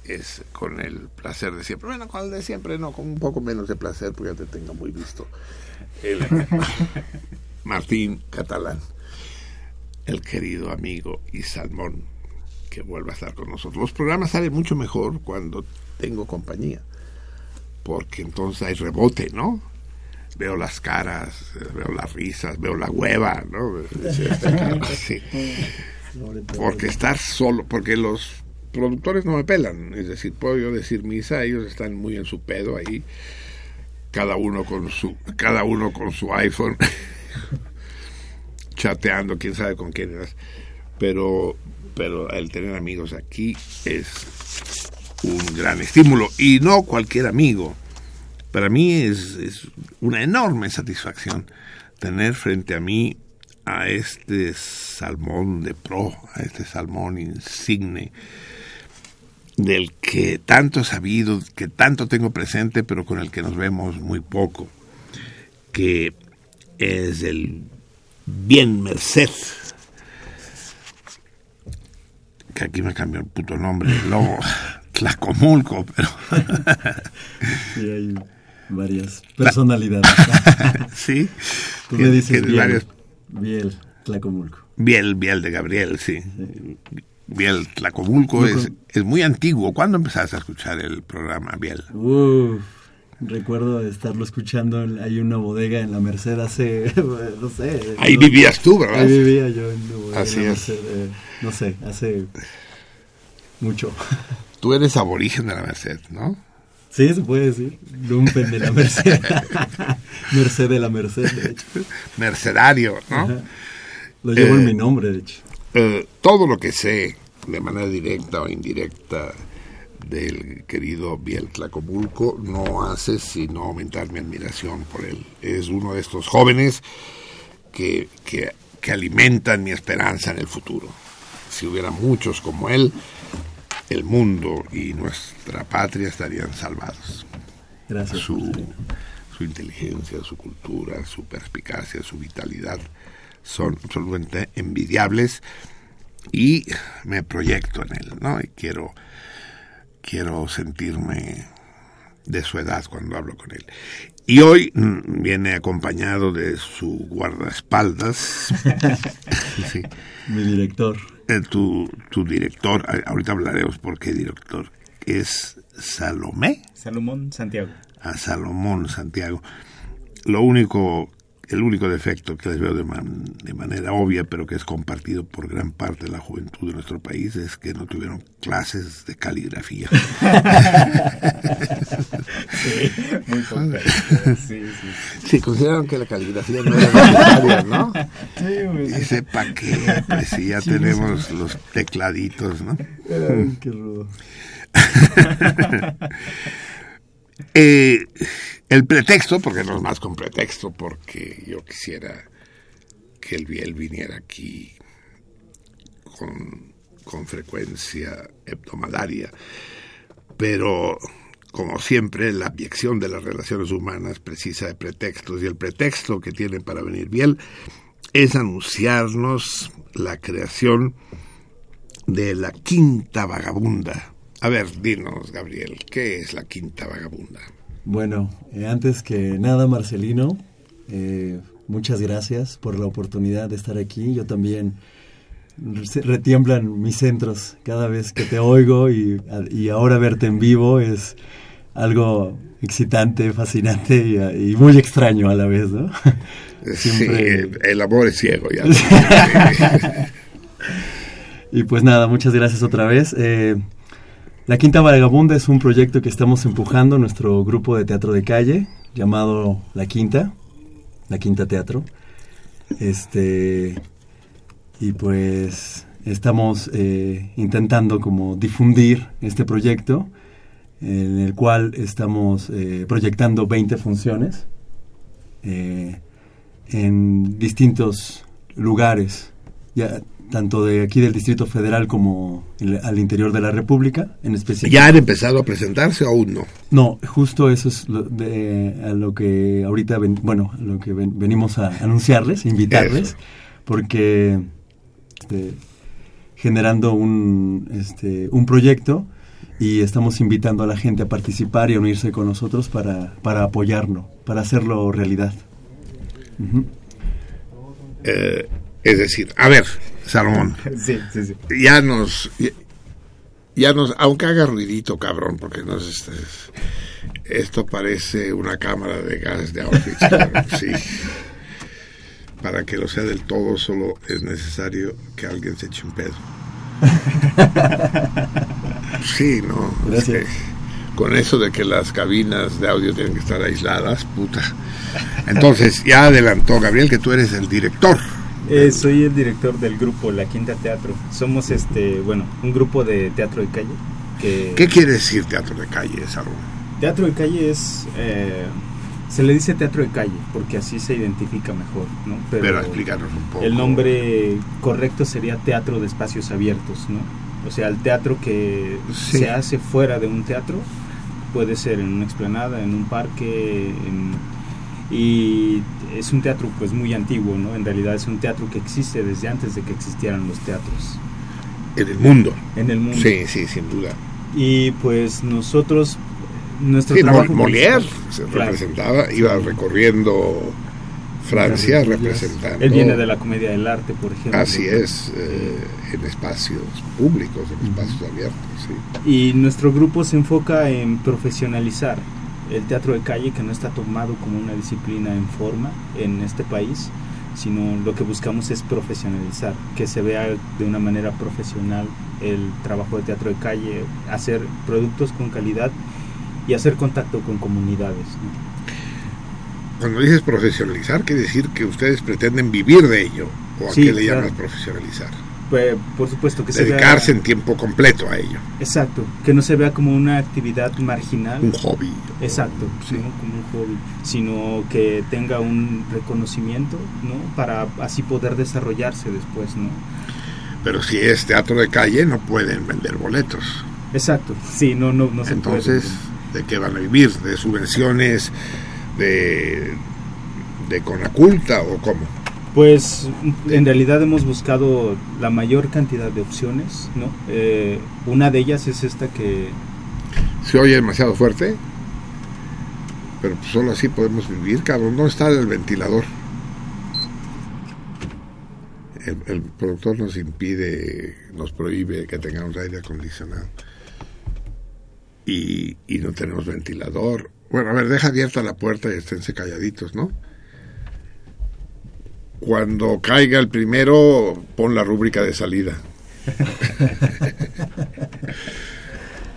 Speaker 1: es con el placer de siempre. Bueno, con el de siempre no, con un poco menos de placer porque ya te tengo muy visto. [laughs] Martín Catalán, el querido amigo y Salmón, que vuelve a estar con nosotros. Los programas salen mucho mejor cuando tengo compañía, porque entonces hay rebote, ¿no? Veo las caras, veo las risas, veo la hueva, ¿no? [laughs] Sí. Porque estar solo, porque los productores no me pelan, es decir, puedo yo decir misa, ellos están muy en su pedo ahí, cada uno con su, cada uno con su iPhone, [laughs] chateando, quién sabe con quién es, pero, pero el tener amigos aquí es un gran estímulo y no cualquier amigo. Para mí es, es una enorme satisfacción tener frente a mí a este salmón de pro, a este salmón insigne, del que tanto he sabido, que tanto tengo presente, pero con el que nos vemos muy poco, que es el bien Merced, que aquí me cambió el puto nombre, luego [laughs] Tlacomulco, pero...
Speaker 3: sí, hay varias personalidades. [laughs]
Speaker 1: sí.
Speaker 3: Tú me dices Biel, Biel, Tlacomulco.
Speaker 1: Biel, Biel de Gabriel, sí. Biel Tlacomulco es, es muy antiguo. ¿Cuándo empezaste a escuchar el programa Biel?
Speaker 3: Uf, recuerdo estarlo escuchando. Hay una bodega en la Merced hace, [laughs] no sé.
Speaker 1: Ahí vivías tú, ¿verdad?
Speaker 3: Ahí vivía yo en la bodega.
Speaker 1: Así
Speaker 3: en la
Speaker 1: es.
Speaker 3: Merced, eh, no sé, hace mucho. [laughs]
Speaker 1: Tú eres aborigen de la Merced, ¿no?
Speaker 3: Sí, se puede decir. Lumpen de la Merced. [laughs] Merced de la Merced, de hecho.
Speaker 1: Mercedario, ¿no?
Speaker 3: Ajá. Lo llevo
Speaker 1: Eh,
Speaker 3: en mi nombre, de hecho.
Speaker 1: Eh, todo lo que sé de manera directa o indirecta del querido Biel Tlacomulco no hace sino aumentar mi admiración por él. Es uno de estos jóvenes que, que, que alimentan mi esperanza en el futuro. Si hubiera muchos como él, el mundo y nuestra patria estarían salvados.
Speaker 3: Gracias.
Speaker 1: Su, su inteligencia, su cultura, su perspicacia, su vitalidad son absolutamente envidiables y me proyecto en él, ¿no? Y quiero, quiero sentirme de su edad cuando hablo con él. Y hoy mm, viene acompañado de su guardaespaldas, [laughs] sí,
Speaker 3: Mi director.
Speaker 1: eh, tu, tu director, ahorita hablaremos por qué director, es Salomé
Speaker 4: Salomón Santiago.
Speaker 1: a Salomón Santiago. Lo único, el único defecto que les veo de, man- de manera obvia, pero que es compartido por gran parte de la juventud de nuestro país, es que no tuvieron clases de caligrafía. [laughs]
Speaker 4: Muy poca. Sí, sí.
Speaker 1: Sí, consideraron que la caligrafía no era necesaria, ¿no?
Speaker 4: Sí, güey.
Speaker 1: Y sepa que, pues si ya tenemos los tecladitos, ¿no?
Speaker 3: Ay, qué rudo. [laughs]
Speaker 1: Eh, el pretexto, porque no es más con pretexto, porque yo quisiera que el Biel viniera aquí con, con frecuencia hebdomadaria, pero como siempre la abyección de las relaciones humanas precisa de pretextos y el pretexto que tienen para venir Biel es anunciarnos la creación de la Quinta Vagabunda. A ver, dinos, Gabriel, ¿qué es la Quinta Vagabunda?
Speaker 3: Bueno, eh, antes que nada, Marcelino, eh, muchas gracias por la oportunidad de estar aquí. Yo también retiemblan mis centros cada vez que te oigo y, y ahora verte en vivo es algo excitante, fascinante y, y muy extraño a la vez, ¿no? [laughs]
Speaker 1: Siempre... Sí, el amor es ciego ya. [laughs]
Speaker 3: y pues nada, muchas gracias otra vez. Eh, la Quinta Vagabunda es un proyecto que estamos empujando, nuestro grupo de teatro de calle, llamado La Quinta, La Quinta Teatro. Este, y pues estamos eh, intentando como difundir este proyecto, en el cual estamos eh, proyectando 20 funciones eh, en distintos lugares. Ya, tanto de aquí del Distrito Federal como el, al interior de la República, en especial.
Speaker 1: ¿Ya han empezado a presentarse o aún no?
Speaker 3: No, justo eso es lo, de, a lo que ahorita, ven, bueno, a lo que ven, venimos a anunciarles, invitarles, eso. porque este, generando un, este, un proyecto y estamos invitando a la gente a participar y a unirse con nosotros para, para apoyarlo, para hacerlo realidad.
Speaker 1: Uh -huh. eh, es decir, a ver, Salomón. [laughs]
Speaker 4: Sí, sí, sí.
Speaker 1: Ya nos, ya, ya nos, aunque haga ruidito, cabrón, porque nos, este, Esto parece una cámara de gas de Auschwitz. [laughs] sí. Para que lo sea del todo, solo es necesario que alguien se eche un pedo. Sí, no. es
Speaker 3: Gracias.
Speaker 1: que con eso de que las cabinas de audio tienen que estar aisladas, puta. Entonces, ya adelantó Gabriel que tú eres el director.
Speaker 4: Eh, soy el director del grupo La Quinta Teatro. Somos este, bueno, un grupo de teatro de calle. Que
Speaker 1: ¿Qué quiere decir teatro de calle, Sarón?
Speaker 4: Teatro de calle es, eh, se le dice teatro de calle porque así se identifica mejor, ¿no?
Speaker 1: Pero explícanos un poco.
Speaker 4: El nombre correcto sería teatro de espacios abiertos, ¿no? O sea, el teatro que
Speaker 1: Sí.
Speaker 4: se hace fuera de un teatro puede ser en una explanada, en un parque, en- y es un teatro pues muy antiguo, ¿no? En realidad es un teatro que existe desde antes de que existieran los teatros
Speaker 1: En el mundo.
Speaker 4: en el mundo.
Speaker 1: Sí, sí, sin duda.
Speaker 4: Y pues nosotros, nuestro
Speaker 1: Sí,
Speaker 4: trabajo
Speaker 1: Molière se
Speaker 4: Claro.
Speaker 1: representaba, iba recorriendo Francia representando.
Speaker 4: Él viene de la comedia del arte, por ejemplo.
Speaker 1: Así es, eh, en espacios públicos, en espacios abiertos. Sí.
Speaker 4: Y nuestro grupo se enfoca en profesionalizar el teatro de calle, que no está tomado como una disciplina en forma en este país, sino lo que buscamos es profesionalizar, que se vea de una manera profesional el trabajo de teatro de calle, hacer productos con calidad y hacer contacto con comunidades. ¿no?
Speaker 1: Cuando dices profesionalizar, quiere decir que ustedes pretenden vivir de ello. ¿O a
Speaker 4: Sí,
Speaker 1: qué le
Speaker 4: claro.
Speaker 1: llamas profesionalizar?
Speaker 4: Pues, por supuesto que se
Speaker 1: Dedicarse
Speaker 4: vea...
Speaker 1: en tiempo completo a ello.
Speaker 4: Exacto, que no se vea como una actividad marginal.
Speaker 1: Un hobby.
Speaker 4: Exacto,
Speaker 1: Sí.
Speaker 4: ¿no? como un hobby, sino que tenga un reconocimiento, ¿no? Para así poder desarrollarse después, ¿no?
Speaker 1: Pero si es teatro de calle, no pueden vender boletos.
Speaker 4: Exacto, sí, no, no, no se
Speaker 1: Entonces,
Speaker 4: puede.
Speaker 1: ¿de qué van a vivir? ¿De subvenciones? ¿De, de Conaculta o cómo?
Speaker 4: Pues en realidad hemos buscado la mayor cantidad de opciones, ¿no? Eh, una de ellas es esta que,
Speaker 1: Se oye demasiado fuerte, pero pues solo así podemos vivir, cabrón. ¿Dónde está el ventilador? El, el productor nos impide, nos prohíbe que tengamos aire acondicionado. Y, y no tenemos ventilador. Bueno, a ver, deja abierta la puerta y esténse calladitos, ¿no? Cuando caiga el primero, pon la rúbrica de salida. [laughs]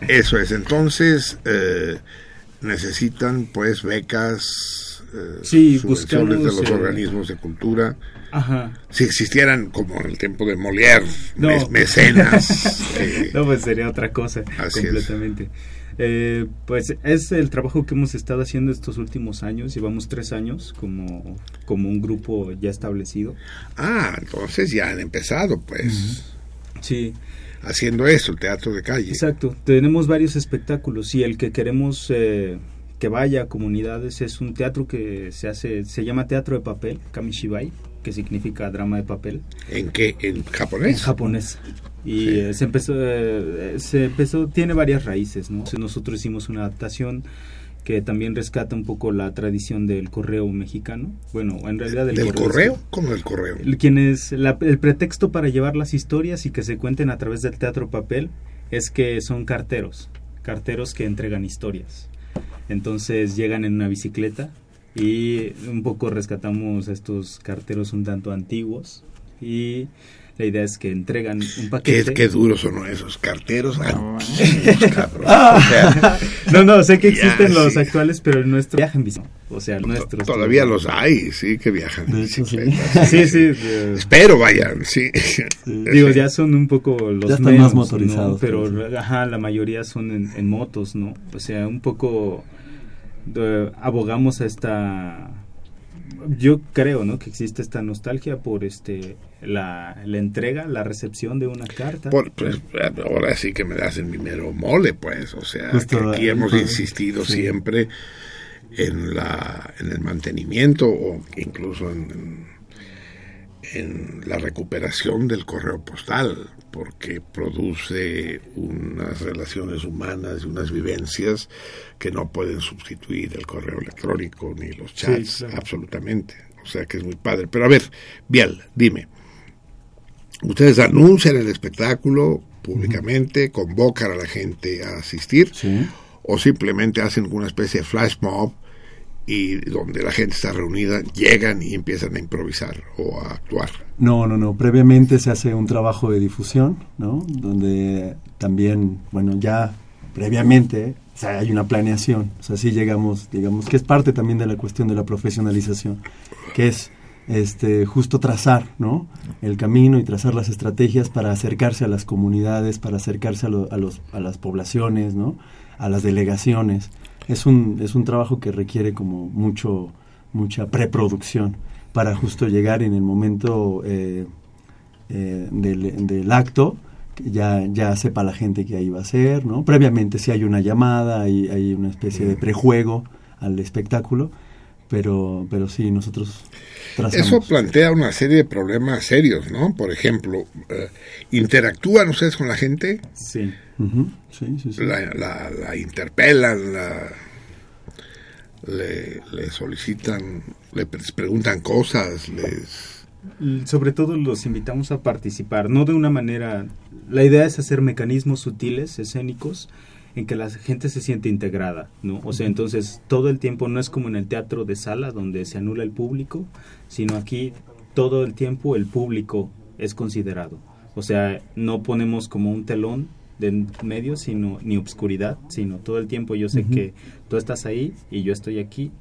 Speaker 1: Eso es. Entonces, eh, necesitan pues becas, eh,
Speaker 4: Sí,
Speaker 1: subvenciones de los
Speaker 4: eh,
Speaker 1: organismos de cultura.
Speaker 4: ajá,
Speaker 1: Si existieran, como en el tiempo de Molière,
Speaker 4: No.
Speaker 1: mes- mecenas. eh, [laughs]
Speaker 4: no, pues sería otra cosa
Speaker 1: Así es.
Speaker 4: Eh, pues es el trabajo que hemos estado haciendo estos últimos años. Llevamos tres años como, como un grupo ya establecido.
Speaker 1: Ah, entonces ya han empezado, pues,
Speaker 4: Sí,
Speaker 1: haciendo eso, el teatro de calle.
Speaker 4: exacto. Tenemos varios espectáculos y el que queremos eh, que vaya a comunidades es un teatro que se hace, se llama teatro de papel, Kamishibai, que significa drama de papel.
Speaker 1: ¿En qué? ¿En
Speaker 4: En
Speaker 1: japonés?
Speaker 4: Y
Speaker 1: Sí.
Speaker 4: eh, se empezó, eh, se empezó, tiene varias raíces, Nosotros hicimos una adaptación que también rescata un poco la tradición del correo mexicano. Bueno, en realidad del,
Speaker 1: ¿Del correo? ¿Cómo del correo?
Speaker 4: El- quien es la- el pretexto para llevar las historias y que se cuenten a través del teatro papel es que son carteros, carteros que entregan historias. Entonces llegan en una bicicleta y un poco rescatamos a estos carteros un tanto antiguos y la idea es que entregan un
Speaker 1: Qué,
Speaker 4: paquete.
Speaker 1: qué duros son esos carteros antiguos, cabrón. [laughs] O sea, [laughs]
Speaker 4: No, no, sé que
Speaker 1: Ya,
Speaker 4: existen los
Speaker 1: sí.
Speaker 4: actuales, pero el nuestro viaja en bici. O sea, el
Speaker 1: to-
Speaker 4: nuestro.
Speaker 1: todavía los hay, sí, que viajan.
Speaker 3: De hecho, sí. [laughs]
Speaker 4: Sí,
Speaker 1: Espero vayan, sí.
Speaker 4: Digo, ya son un poco los
Speaker 3: Ya están
Speaker 4: menos,
Speaker 3: más
Speaker 4: ¿no?
Speaker 3: motorizados,
Speaker 4: Pero,
Speaker 3: pero sí.
Speaker 4: ajá, la mayoría son en, en motos, ¿no? O sea, un poco de- abogamos a esta... Yo creo, ¿no? Que existe esta nostalgia por este la, la entrega, la recepción de una carta.
Speaker 1: Por- pues, ahora sí que me das mi mero mole, pues. O sea, que aquí
Speaker 3: ahí,
Speaker 1: hemos
Speaker 3: pues,
Speaker 1: insistido
Speaker 3: sí.
Speaker 1: siempre en, la, en el mantenimiento o incluso en, en la recuperación del correo postal, porque produce unas relaciones humanas y unas vivencias que no pueden sustituir el correo electrónico ni los chats,
Speaker 4: claro.
Speaker 1: absolutamente. O sea que es muy padre. Pero a ver, Biel, dime. Ustedes anuncian el espectáculo públicamente, convocan a la gente a asistir,
Speaker 3: Sí.
Speaker 1: o simplemente hacen una especie de flash mob y donde la gente está reunida, llegan y empiezan a improvisar o a actuar.
Speaker 3: No, no, no. Previamente se hace un trabajo de difusión, ¿no? Donde también, bueno, ya previamente o sea, hay una planeación. O sea, sí llegamos, digamos, que es parte también de la cuestión de la profesionalización, que es este, justo trazar ¿no? el camino y trazar las estrategias para acercarse a las comunidades, para acercarse a, a, los, a las poblaciones, ¿no? a las delegaciones es un, es un trabajo que requiere como mucho, mucha preproducción para justo llegar en el momento eh, eh, del, del, acto, ya, ya sepa la gente que ahí va a ser, ¿no? Previamente si hay una llamada, hay, hay una especie de prejuego al espectáculo, pero, pero sí, nosotros trazamos.
Speaker 1: Eso plantea una serie de problemas serios, ¿no? Por ejemplo, eh, ¿interactúan ustedes con la gente?
Speaker 3: Sí. sí, sí, sí.
Speaker 1: La, la, la, interpelan, la, le, le solicitan, le preguntan cosas, les
Speaker 4: sobre todo los invitamos a participar, no de una manera, la idea es hacer mecanismos sutiles, escénicos, en que la gente se siente integrada, ¿no? O sea, entonces todo el tiempo no es como en el teatro de sala donde se anula el público, sino aquí todo el tiempo el público es considerado. O sea, no ponemos como un telón de medio, sino ni obscuridad, sino todo el tiempo yo sé que tú estás ahí y yo estoy aquí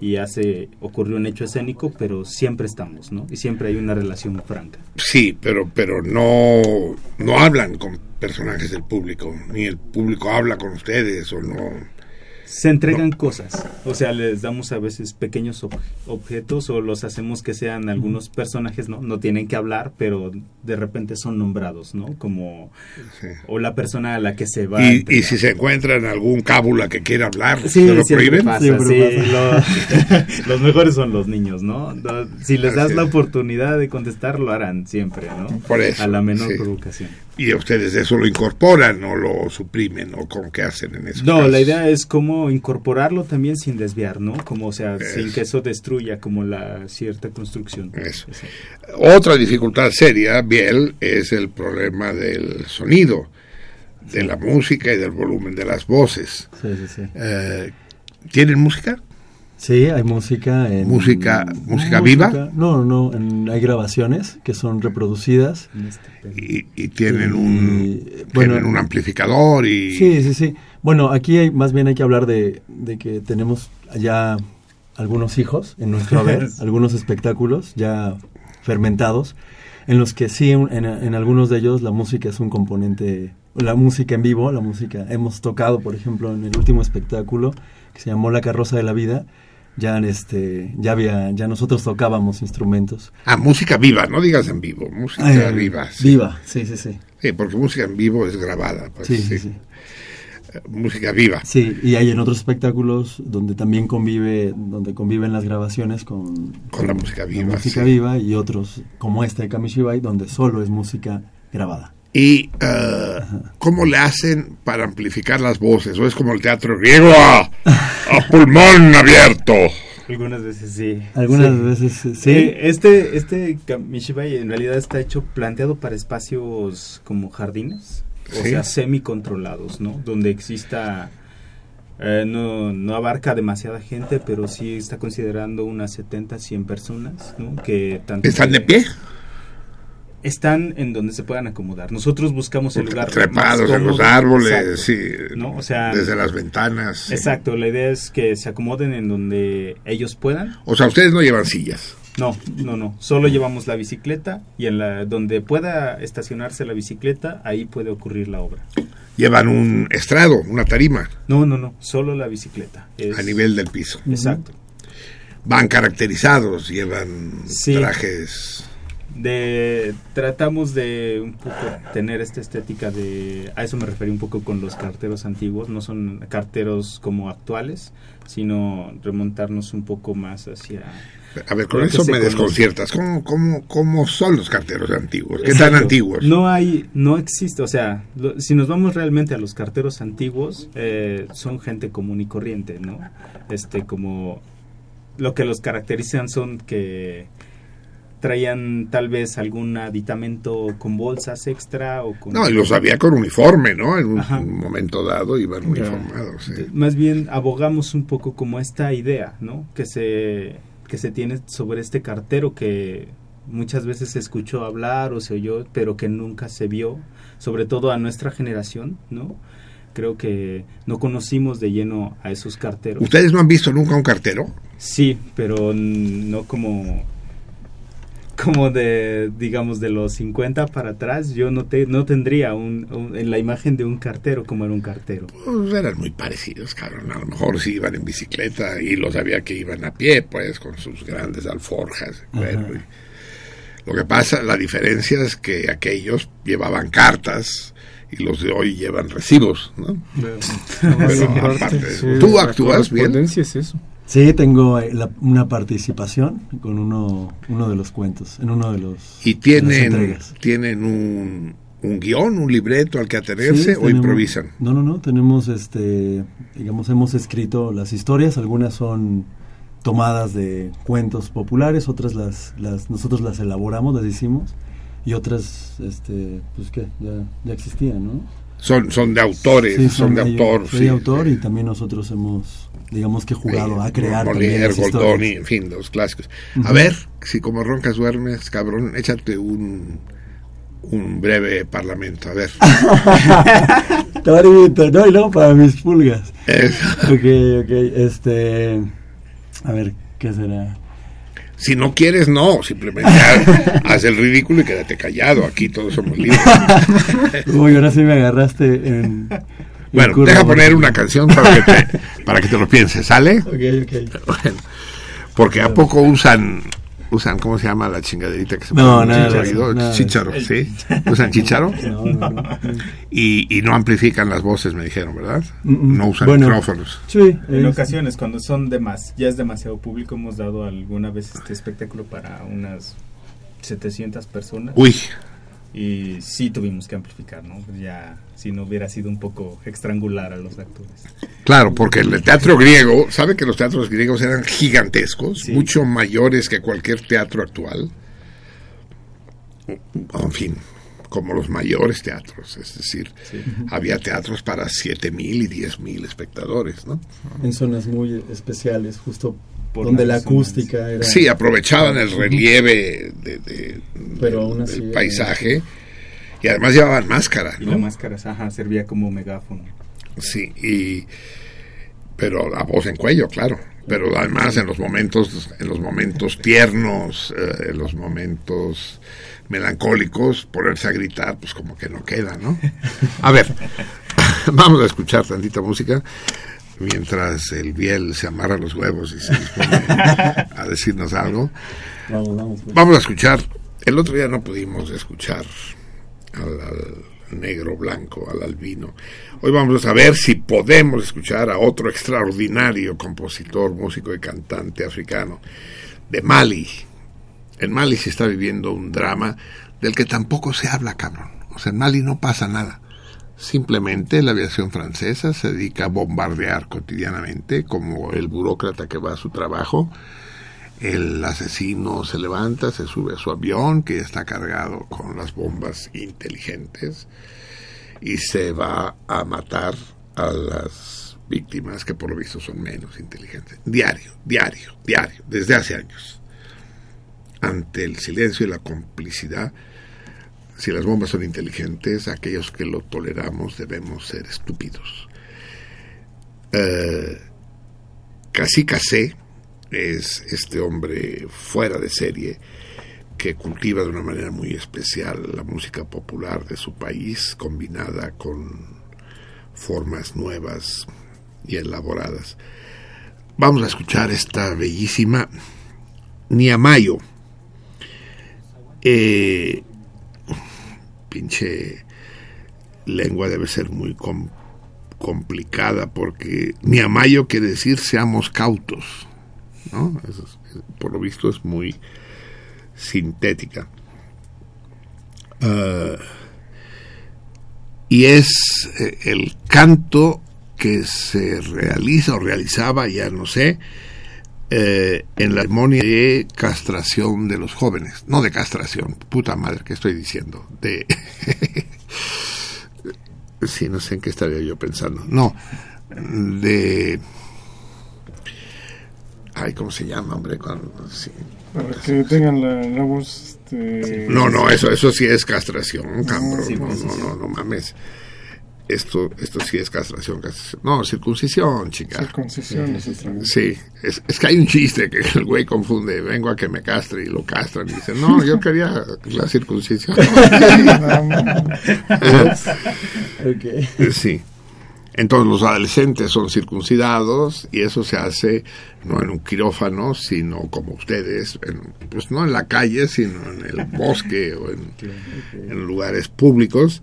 Speaker 4: y hace ocurrió un hecho escénico, pero siempre estamos, ¿no? Y siempre hay una relación franca.
Speaker 1: Sí, pero pero no no hablan con personajes del público, ni el público habla con ustedes o no
Speaker 4: se entregan cosas, o sea, les damos a veces pequeños ob objetos o los hacemos que sean algunos personajes, ¿no? No tienen que hablar, pero de repente son nombrados, ¿no? Como, sí. o la persona a la que se va.
Speaker 1: Y, y si se encuentran algún cábula que quiera hablar, sí, ¿se lo prohíben?
Speaker 4: Pasa, sí, lo, [laughs] los mejores son los niños, ¿no? Si les das la oportunidad de contestar, lo harán siempre, ¿no?
Speaker 1: Por eso.
Speaker 4: A la menor provocación.
Speaker 1: ¿Y ustedes eso lo incorporan o lo suprimen o con qué hacen en eso?
Speaker 4: No, casos? la idea es cómo incorporarlo también sin desviar, ¿no? Como, o sea, es. sin que eso destruya como la cierta construcción.
Speaker 1: Eso. eso. Otra dificultad seria, Biel, es el problema del sonido, de la música y del volumen de las voces.
Speaker 3: Sí, sí, sí.
Speaker 1: Eh, ¿Tienen música?
Speaker 3: Sí, hay música. En,
Speaker 1: ¿Música, música viva?
Speaker 3: No, no, en, hay grabaciones que son reproducidas.
Speaker 1: Y, y tienen, un, y, bueno, tienen un amplificador y...
Speaker 3: Sí, sí, sí. Bueno, aquí hay, más bien hay que hablar de, de que tenemos ya algunos hijos en nuestro haber, [laughs] algunos espectáculos ya fermentados, en los que sí, en, en algunos de ellos la música es un componente, la música en vivo, la música, hemos tocado, por ejemplo, en el último espectáculo que se llamó La Carroza de la Vida, ya este ya había ya nosotros tocábamos instrumentos.
Speaker 1: Ah música viva no digas en vivo música
Speaker 3: eh,
Speaker 1: viva sí.
Speaker 3: viva sí sí sí.
Speaker 1: Sí porque música en vivo es grabada pues,
Speaker 3: sí, sí, sí.
Speaker 1: música viva.
Speaker 3: Sí y hay en otros espectáculos donde también convive donde conviven las grabaciones con
Speaker 1: con la música viva
Speaker 3: la música viva y otros como este de Kamishibai donde solo es música grabada
Speaker 1: ¿Y uh, cómo le hacen para amplificar las voces? ¿O es como el teatro griego a, a pulmón abierto?
Speaker 4: Algunas veces sí.
Speaker 3: Algunas sí. veces sí.
Speaker 4: Eh, este, este Mishibai en realidad está hecho, planteado para espacios como jardines, o
Speaker 1: Sí.
Speaker 4: sea, semi-controlados, ¿no? Donde exista... eh, no, no abarca demasiada gente, pero sí está considerando unas 70, 100 personas, ¿no? Que tanto
Speaker 1: ¿Están de pie?
Speaker 4: Están en donde se puedan acomodar. Nosotros buscamos el lugar
Speaker 1: trepados en los árboles,
Speaker 4: Exacto.
Speaker 1: sí,
Speaker 4: ¿no? O sea,
Speaker 1: desde las ventanas. sí.
Speaker 4: Exacto, la idea es que se acomoden en donde ellos puedan.
Speaker 1: O sea, ustedes no llevan sillas.
Speaker 4: No, no, no. Solo llevamos la bicicleta y en la donde pueda estacionarse la bicicleta, ahí puede ocurrir la obra.
Speaker 1: Llevan un estrado, una tarima
Speaker 4: No, no, no. Solo la bicicleta. Es-
Speaker 1: a nivel del piso.
Speaker 4: Exacto.
Speaker 1: Van caracterizados, llevan
Speaker 4: Sí.
Speaker 1: trajes.
Speaker 4: De tratamos de un poco tener esta estética de a eso me referí un poco con los carteros antiguos, no son carteros como actuales, sino remontarnos un poco más hacia
Speaker 1: A ver, con eso me desconciertas. ¿Cómo, cómo, ¿Cómo son los carteros antiguos? ¿Qué tan
Speaker 4: Exacto.
Speaker 1: antiguos?
Speaker 4: No hay, no existe, o sea, lo- si nos vamos realmente a los carteros antiguos, eh, son gente común y corriente, ¿no? Este, como lo que los caracterizan son que traían tal vez algún aditamento con bolsas extra o con...
Speaker 1: No, y los había con uniforme, ¿no? En un, momento dado iban uniformados. sí.
Speaker 4: Más bien abogamos un poco como esta idea, ¿no? Que se, que se tiene sobre este cartero que muchas veces se escuchó hablar o se oyó, pero que nunca se vio, sobre todo a nuestra generación, ¿no? Creo que no conocimos de lleno a esos carteros.
Speaker 1: ¿Ustedes no han visto nunca un cartero?
Speaker 4: Sí, pero no como como de digamos de los 50 para atrás yo no te, no tendría un, un- en la imagen de un cartero como era un cartero
Speaker 1: Pues eran muy parecidos, cabrón. A lo mejor sí iban en bicicleta y los había que iban a pie, pues, con sus grandes alforjas. Bueno, y- lo que pasa, la diferencia es que aquellos llevaban cartas y los de hoy llevan recibos, ¿no? Pero [laughs] aparte, ¿tú actúas bien?
Speaker 5: es eso.
Speaker 3: Sí, tengo eh, la- una participación con uno, uno de los cuentos, en uno de los
Speaker 1: ¿Y
Speaker 3: de
Speaker 1: tienen,
Speaker 3: entregas.
Speaker 1: tienen un, un guion, un libreto al que atenerse
Speaker 3: Sí,
Speaker 1: o
Speaker 3: tenemos-
Speaker 1: improvisan?
Speaker 3: No, no, no, tenemos, este, digamos, hemos escrito las historias, algunas son tomadas de cuentos populares, otras las, las nosotros las elaboramos, las hicimos, y otras, este, pues que ya, ya existían, ¿no?
Speaker 1: Son, son de autores,
Speaker 3: Sí,
Speaker 1: son, de
Speaker 3: hay-
Speaker 1: autor.
Speaker 3: soy
Speaker 1: sí,
Speaker 3: autor y también nosotros hemos, digamos que jugado a crear también las
Speaker 1: Goldoni, en fin, los clásicos. A ver, si como roncas duermes, cabrón, échate un, un breve parlamento. A ver. [laughs]
Speaker 3: Torito, no, y luego para mis pulgas.
Speaker 1: Eso.
Speaker 3: Ok, ok, este, a ver, ¿qué será?
Speaker 1: Si no quieres, no. Simplemente [laughs] haz, haz el ridículo y quédate callado. Aquí todos somos libres. [laughs]
Speaker 3: Uy, ahora sí me agarraste en... en
Speaker 1: Bueno,
Speaker 3: curva,
Speaker 1: deja poner una canción para que te, [laughs] para que te lo pienses, ¿sale?
Speaker 3: Ok, ok.
Speaker 1: Bueno, porque a poco usan usan cómo se llama la chingaderita que se
Speaker 3: No, nada
Speaker 1: Chícharo, ¿sí? [laughs] ¿Usan chícharo?
Speaker 3: No, no, no.
Speaker 1: Y, y no amplifican las voces, me dijeron, ¿verdad?
Speaker 3: Mm, mm.
Speaker 1: No usan
Speaker 3: Bueno,
Speaker 1: micrófonos.
Speaker 3: Sí,
Speaker 4: en
Speaker 3: es-
Speaker 4: ocasiones cuando son de más ya es demasiado público hemos dado alguna vez este espectáculo para unas 700 personas
Speaker 1: Uy,
Speaker 4: y sí tuvimos que amplificar no ya si no hubiera sido un poco estrangular a los actores
Speaker 1: claro, porque el teatro griego, ¿sabe que los teatros griegos eran gigantescos?
Speaker 4: Sí.
Speaker 1: Mucho mayores que cualquier teatro actual. En fin, como los mayores teatros, es decir,
Speaker 4: Sí.
Speaker 1: había teatros para 7.000 y 10.000 espectadores, ¿no?
Speaker 3: en zonas muy especiales, justo donde la acústica era...
Speaker 1: Sí, aprovechaban el [laughs] relieve de, de-
Speaker 3: Pero
Speaker 1: del-
Speaker 3: aún así
Speaker 1: del
Speaker 3: era-
Speaker 1: paisaje y además llevaban máscara,
Speaker 4: y la
Speaker 1: ¿no?
Speaker 4: máscara ajá, servía como megáfono
Speaker 1: Sí, y pero la voz en cuello, claro. Pero además en los momentos, en los momentos [laughs] tiernos, eh, en los momentos melancólicos, ponerse a gritar, pues como que no queda, ¿no? [laughs] A ver, vamos a escuchar tantita música mientras el Biel se amarra los huevos y se dispone a decirnos algo.
Speaker 3: Vamos, vamos. pues.
Speaker 1: Vamos a escuchar. El otro día no pudimos escuchar al, al negro blanco, al albino. Hoy vamos a ver si podemos escuchar a otro extraordinario compositor, músico y cantante africano de Mali. En Mali se está viviendo un drama del que tampoco se habla, cabrón. O sea, en Mali no pasa nada. Simplemente la aviación francesa se dedica a bombardear cotidianamente como el burócrata que va a su trabajo el asesino se levanta, se sube a su avión que está cargado con las bombas inteligentes y se va a matar a las víctimas que por lo visto son menos inteligentes. Diario, diario, diario, desde hace años. Ante el silencio y la complicidad, si las bombas son inteligentes, aquellos que lo toleramos debemos ser estúpidos. Eh, Casi Casé es este hombre fuera de serie que cultiva de una manera muy especial la música popular de su país, combinada con formas nuevas y elaboradas. Vamos a escuchar esta bellísima Niamayo. Eh, pinche lengua debe ser muy com- complicada porque Niamayo quiere decir seamos cautos. ¿no? Es- por lo visto es muy sintética. Ah, y es eh, el canto que se realiza o realizaba, ya no sé, eh, en la ceremonia de castración de los jóvenes. No de castración, puta madre, ¿qué estoy diciendo? De... [laughs] sí, no sé en qué estaría yo pensando. No, de... Ay, ¿cómo se llama, hombre? Cuando, sí.
Speaker 5: Para que tengan la, la voz... Este...
Speaker 1: No, no, eso, eso sí es castración, cabrón.
Speaker 4: sí,
Speaker 1: no, no, no, no mames. Esto, esto sí es castración, castración. No, circuncisión, chica.
Speaker 5: Circuncisión es otra.
Speaker 1: Sí, es, es que hay un chiste que el güey confunde, vengo a que me castre y lo castran y dice, no, yo quería la circuncisión. [laughs] [laughs] Sí. Entonces los adolescentes son circuncidados y eso se hace no en un quirófano, sino como ustedes, en- pues no en la calle, sino en el bosque o en, en lugares públicos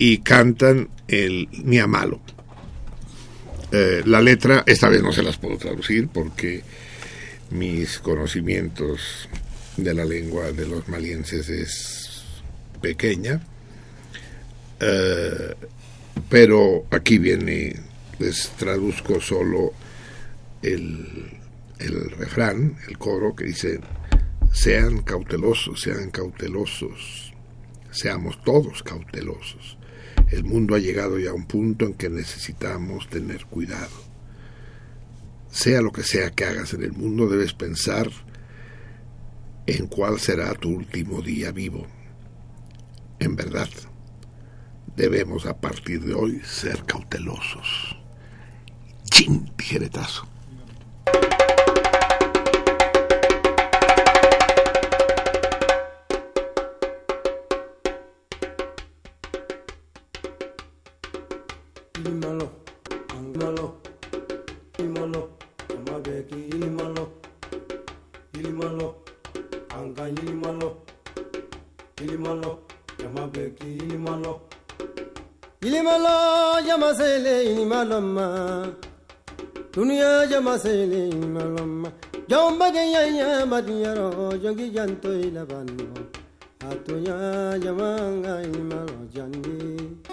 Speaker 1: y cantan el Niamalo. Eh, la letra, esta vez no se las puedo traducir porque mis conocimientos de la lengua de los malienses es pequeña. Eh, pero aquí viene, les traduzco solo el, el refrán, el coro que dice, sean cautelosos, sean cautelosos, seamos todos cautelosos. El mundo ha llegado ya a un punto en que necesitamos tener cuidado. Sea lo que sea que hagas en el mundo, debes pensar en cuál será tu último día vivo. En verdad, debemos a partir de hoy ser cautelosos. ¡Chin! Tijeretazo.
Speaker 6: imalo angalo. Imalo amabeki ilimalo. Ilimalo angani ilimalo. Ilimalo amabeki ilimalo ilimalo. Yamasele ilimalo ma dunya yamasele ilimalo ma jombage yanya madiyaro jogi janto ilabano atonya jamanga ilimalo jandi.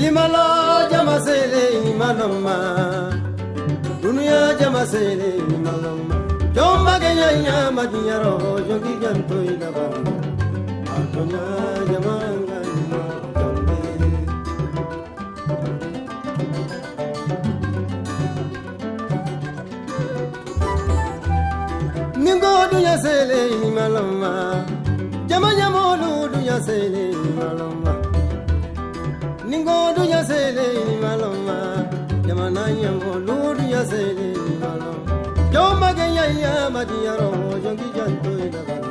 Speaker 6: ilimalo jama sele imaloma. Dunuya jama sele imaloma. Jomba kenya nyama diyaro jogi janto ilabamba antonya jama Ningo dunya sele imaloma. Jama nyamolu dunya sele imaloma. Ningo duya sele ni maloma Yamana yango lu duya sele ni maloma Yoma ke yaya madiyaro yongi janto ilagalo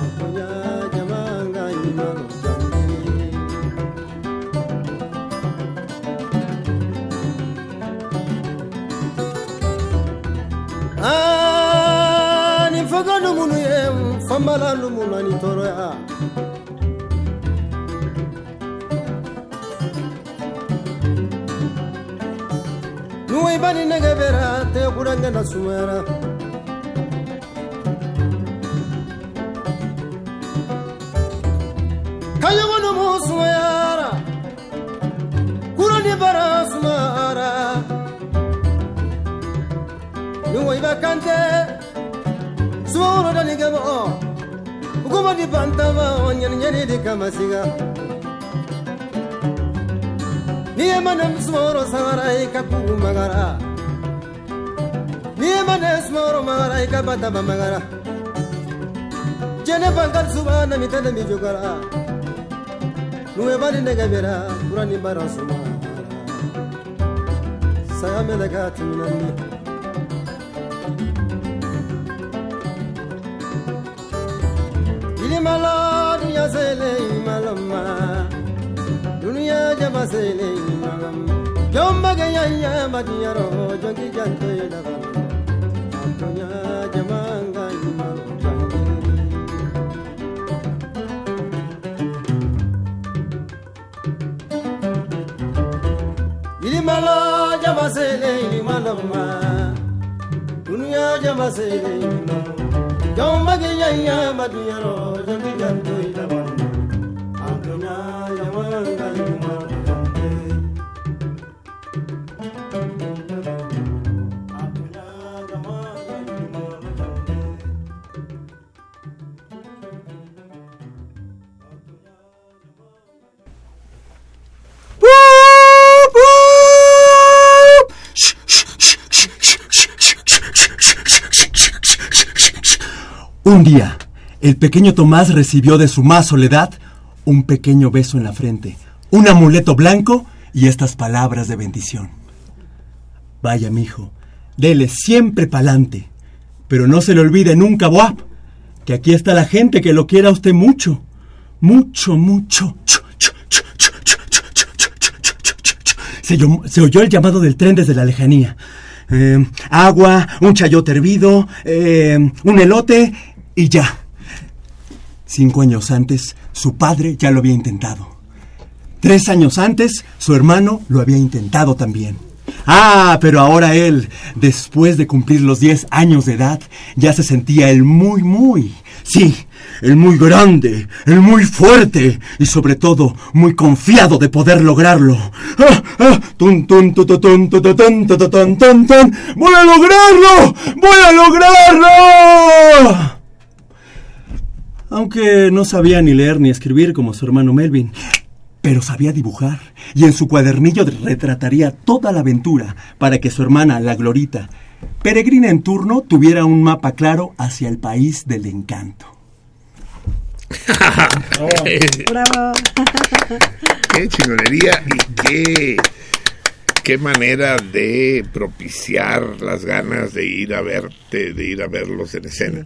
Speaker 6: Akoya jamanga imalo jangini Ah, ni fogo lumunu ye, fambala lumunu ni toro ya. i bani nege bera te kurange na sumera kaɲogonu mu sumayara kurani bara sumayara niwo i ba kante sumaworo danigɛbɔ gumadi bantaba ɲaniɲani di kamasiga Niye manem smoro samarai kapu magara Niye manem smoro magarai kabata magara Jene bangal subana mitana mi jogara Nuwe bali nega bera kurani bara sumara Saya melega timinani Ilimala dunya sele imalama Dunia jama sele jombaga yanya madiyaro jogi janto yedaga antonya jamanga ima ilimalo jamasele ilimaloma dunuya jamasele ilimalo jombaga yanya madiyaro jogi janto yedaga antonya jamanga ima
Speaker 3: Un día, el pequeño Tomás recibió de su más soledad un pequeño beso en la frente, un amuleto blanco y estas palabras de bendición. Vaya, mijo, dele siempre pa'lante, pero no se le olvide nunca, Boab, que aquí está la gente que lo quiera a usted mucho, mucho, mucho. Se, yo- se oyó el llamado del tren desde la lejanía. Eh, agua, un chayote hervido, eh, un elote y ya. Cinco años antes, su padre ya lo había intentado. Tres años antes, su hermano lo había intentado también. Ah, pero ahora él, después de cumplir los diez años de edad, ya se sentía el muy, muy, sí, el muy grande, el muy fuerte y sobre todo muy confiado de poder lograrlo. ¡Voy a lograrlo! ¡Voy a lograrlo! Aunque no sabía ni leer ni escribir como su hermano Melvin, pero sabía dibujar y en su cuadernillo retrataría toda la aventura para que su hermana, la Glorita, peregrina en turno, tuviera un mapa claro hacia el país del encanto. [laughs]
Speaker 7: Bravo.
Speaker 1: qué chingonería y qué, qué manera de propiciar las ganas de ir a verte, de ir a verlos en escena.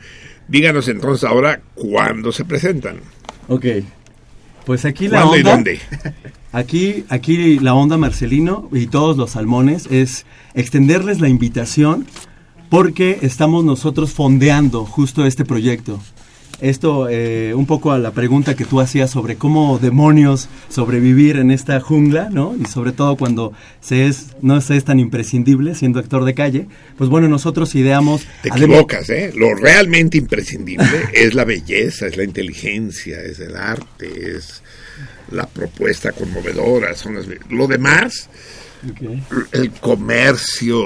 Speaker 1: Díganos entonces ahora cuándo se presentan.
Speaker 3: Ok. Pues aquí la
Speaker 1: ¿Cuándo y
Speaker 3: onda.
Speaker 1: dónde? [laughs]
Speaker 3: Aquí, aquí la onda Marcelino y todos los salmones es extenderles la invitación porque estamos nosotros fondeando justo este proyecto. Esto, eh, un poco a la pregunta que tú hacías sobre cómo demonios sobrevivir en esta jungla, ¿no? Y sobre todo cuando se es, no se es tan imprescindible siendo actor de calle. Pues bueno, nosotros ideamos...
Speaker 1: Te equivocas, ¿eh? Lo realmente imprescindible [laughs] es la belleza, es la inteligencia, es el arte, es la propuesta conmovedora. Son las, lo demás, el comercio,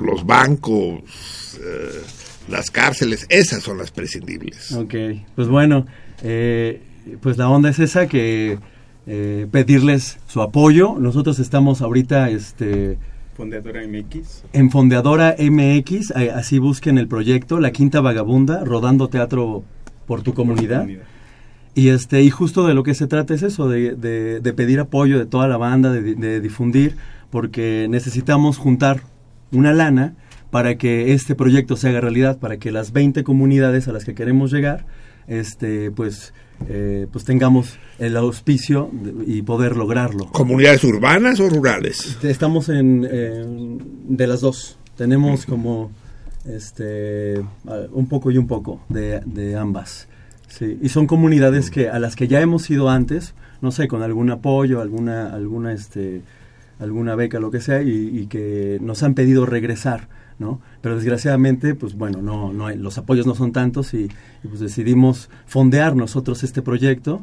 Speaker 1: los bancos, eh, las cárceles, esas son las prescindibles.
Speaker 3: Ok, pues bueno, eh, pues la onda es esa que eh, pedirles su apoyo. Nosotros estamos ahorita este,
Speaker 4: Fondeadora MX.
Speaker 3: en Fondeadora MX, así busquen el proyecto, La Quinta Vagabunda, rodando teatro por tu comunidad. Y este y justo de lo que se trata es eso, de, de- de pedir apoyo de toda la banda, de, de difundir, porque necesitamos juntar una lana para que este proyecto se haga realidad, para que las 20 comunidades a las que queremos llegar, este, pues, eh, pues tengamos el auspicio de- y poder lograrlo.
Speaker 1: ¿Comunidades urbanas o rurales?
Speaker 3: Estamos en, de las dos. Tenemos como este un poco y un poco de, de ambas. Sí, y son comunidades que a las que ya hemos ido antes, no sé, con algún apoyo, alguna alguna este alguna beca, lo que sea, y, y que nos han pedido regresar, Pero desgraciadamente, pues bueno, no, no hay- los apoyos no son tantos y, pues decidimos fondear nosotros este proyecto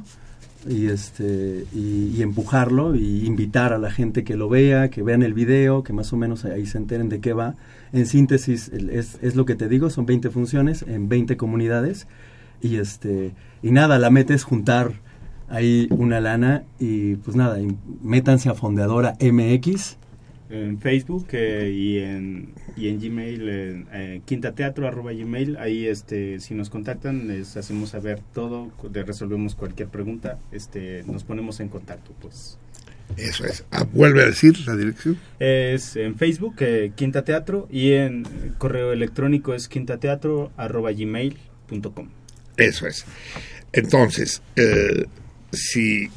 Speaker 3: y este y, empujarlo y invitar a la gente que lo vea, que vean el video, que más o menos ahí se enteren de qué va. En síntesis es, es lo que te digo, son 20 funciones en 20 comunidades y este y nada, la meta es juntar ahí una lana y pues nada, métanse a Fondeadora MX.
Speaker 4: En Facebook eh, y, en, y en Gmail, en eh, quintateatro arroba gmail, ahí este, si nos contactan les hacemos saber todo, le resolvemos cualquier pregunta, este, nos ponemos en contacto pues.
Speaker 1: Eso es. Ah, vuelve a decir la dirección.
Speaker 4: Es en Facebook, eh, Quinta Teatro, y en correo electrónico es quintateatro arroba gmail.com.
Speaker 1: Eso es. Entonces, eh, si,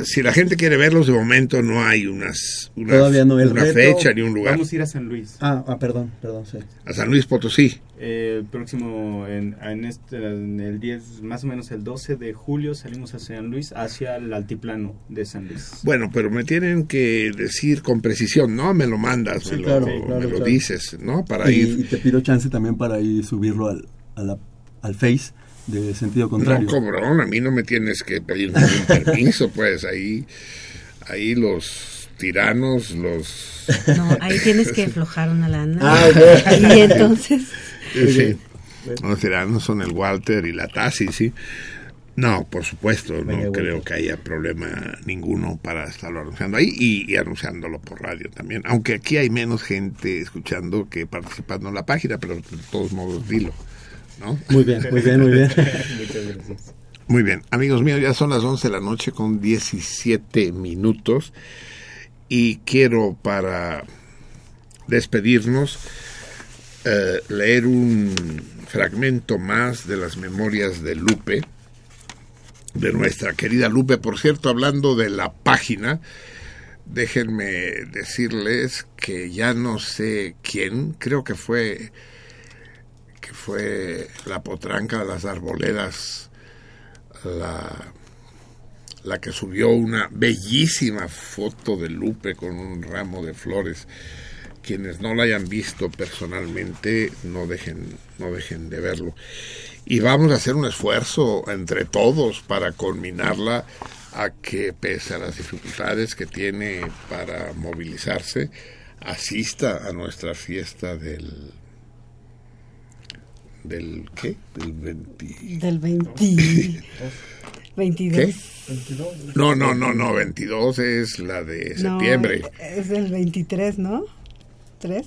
Speaker 1: si la gente quiere verlos, de momento no hay unas, una,
Speaker 3: Todavía no, el
Speaker 1: una
Speaker 3: reto-
Speaker 1: fecha ni un lugar.
Speaker 4: Vamos a ir a San Luis.
Speaker 3: Ah, ah, perdón, perdón, sí.
Speaker 1: A San Luis Potosí.
Speaker 4: Eh, el próximo, en, en este, en el 10, más o menos el 12 de julio, salimos a San Luis, hacia el altiplano de San Luis.
Speaker 1: Bueno, pero me tienen que decir con precisión, ¿no? Me lo mandas,
Speaker 3: Sí,
Speaker 1: me, lo,
Speaker 3: claro,
Speaker 1: me
Speaker 3: claro,
Speaker 1: lo
Speaker 3: claro.
Speaker 1: dices, ¿no? Para
Speaker 3: y,
Speaker 1: ir.
Speaker 3: y te pido chance también para ir subirlo al, a la- al Face de sentido contrario.
Speaker 1: No, cobrón, a mí no me tienes que pedir ningún [laughs] permiso, pues ahí, ahí los tiranos, los...
Speaker 7: No, ahí tienes que aflojar una lana.
Speaker 4: Ah, [laughs]
Speaker 7: y entonces...
Speaker 1: Sí, los tiranos son el Walter y la Tassi, sí. No, por supuesto, no creo que haya problema ninguno para estarlo anunciando ahí y, y, anunciándolo por radio también. Aunque aquí hay menos gente escuchando que participando en la página, pero de todos modos dilo. ¿No?
Speaker 3: Muy bien, muy bien, muy bien. [laughs]
Speaker 4: Muchas gracias.
Speaker 1: Muy bien, amigos míos, ya son las 11 de la noche con 17 minutos y quiero para despedirnos eh, leer un fragmento más de las memorias de Lupe, de nuestra querida Lupe. Por cierto, hablando de la página, déjenme decirles que ya no sé quién, creo que fue que fue la potranca las arboledas, la, la que subió una bellísima foto de Lupe con un ramo de flores. Quienes no la hayan visto personalmente, no dejen, no dejen de verlo. Y vamos a hacer un esfuerzo entre todos para culminarla a que, pese a las dificultades que tiene para movilizarse, asista a nuestra fiesta del del ¿qué? Del 20.
Speaker 7: Del 20. 22. [laughs]
Speaker 1: ¿Qué? No, no, no, no, 22 es la de
Speaker 7: No,
Speaker 1: septiembre.
Speaker 7: es el 23, ¿no? ¿3?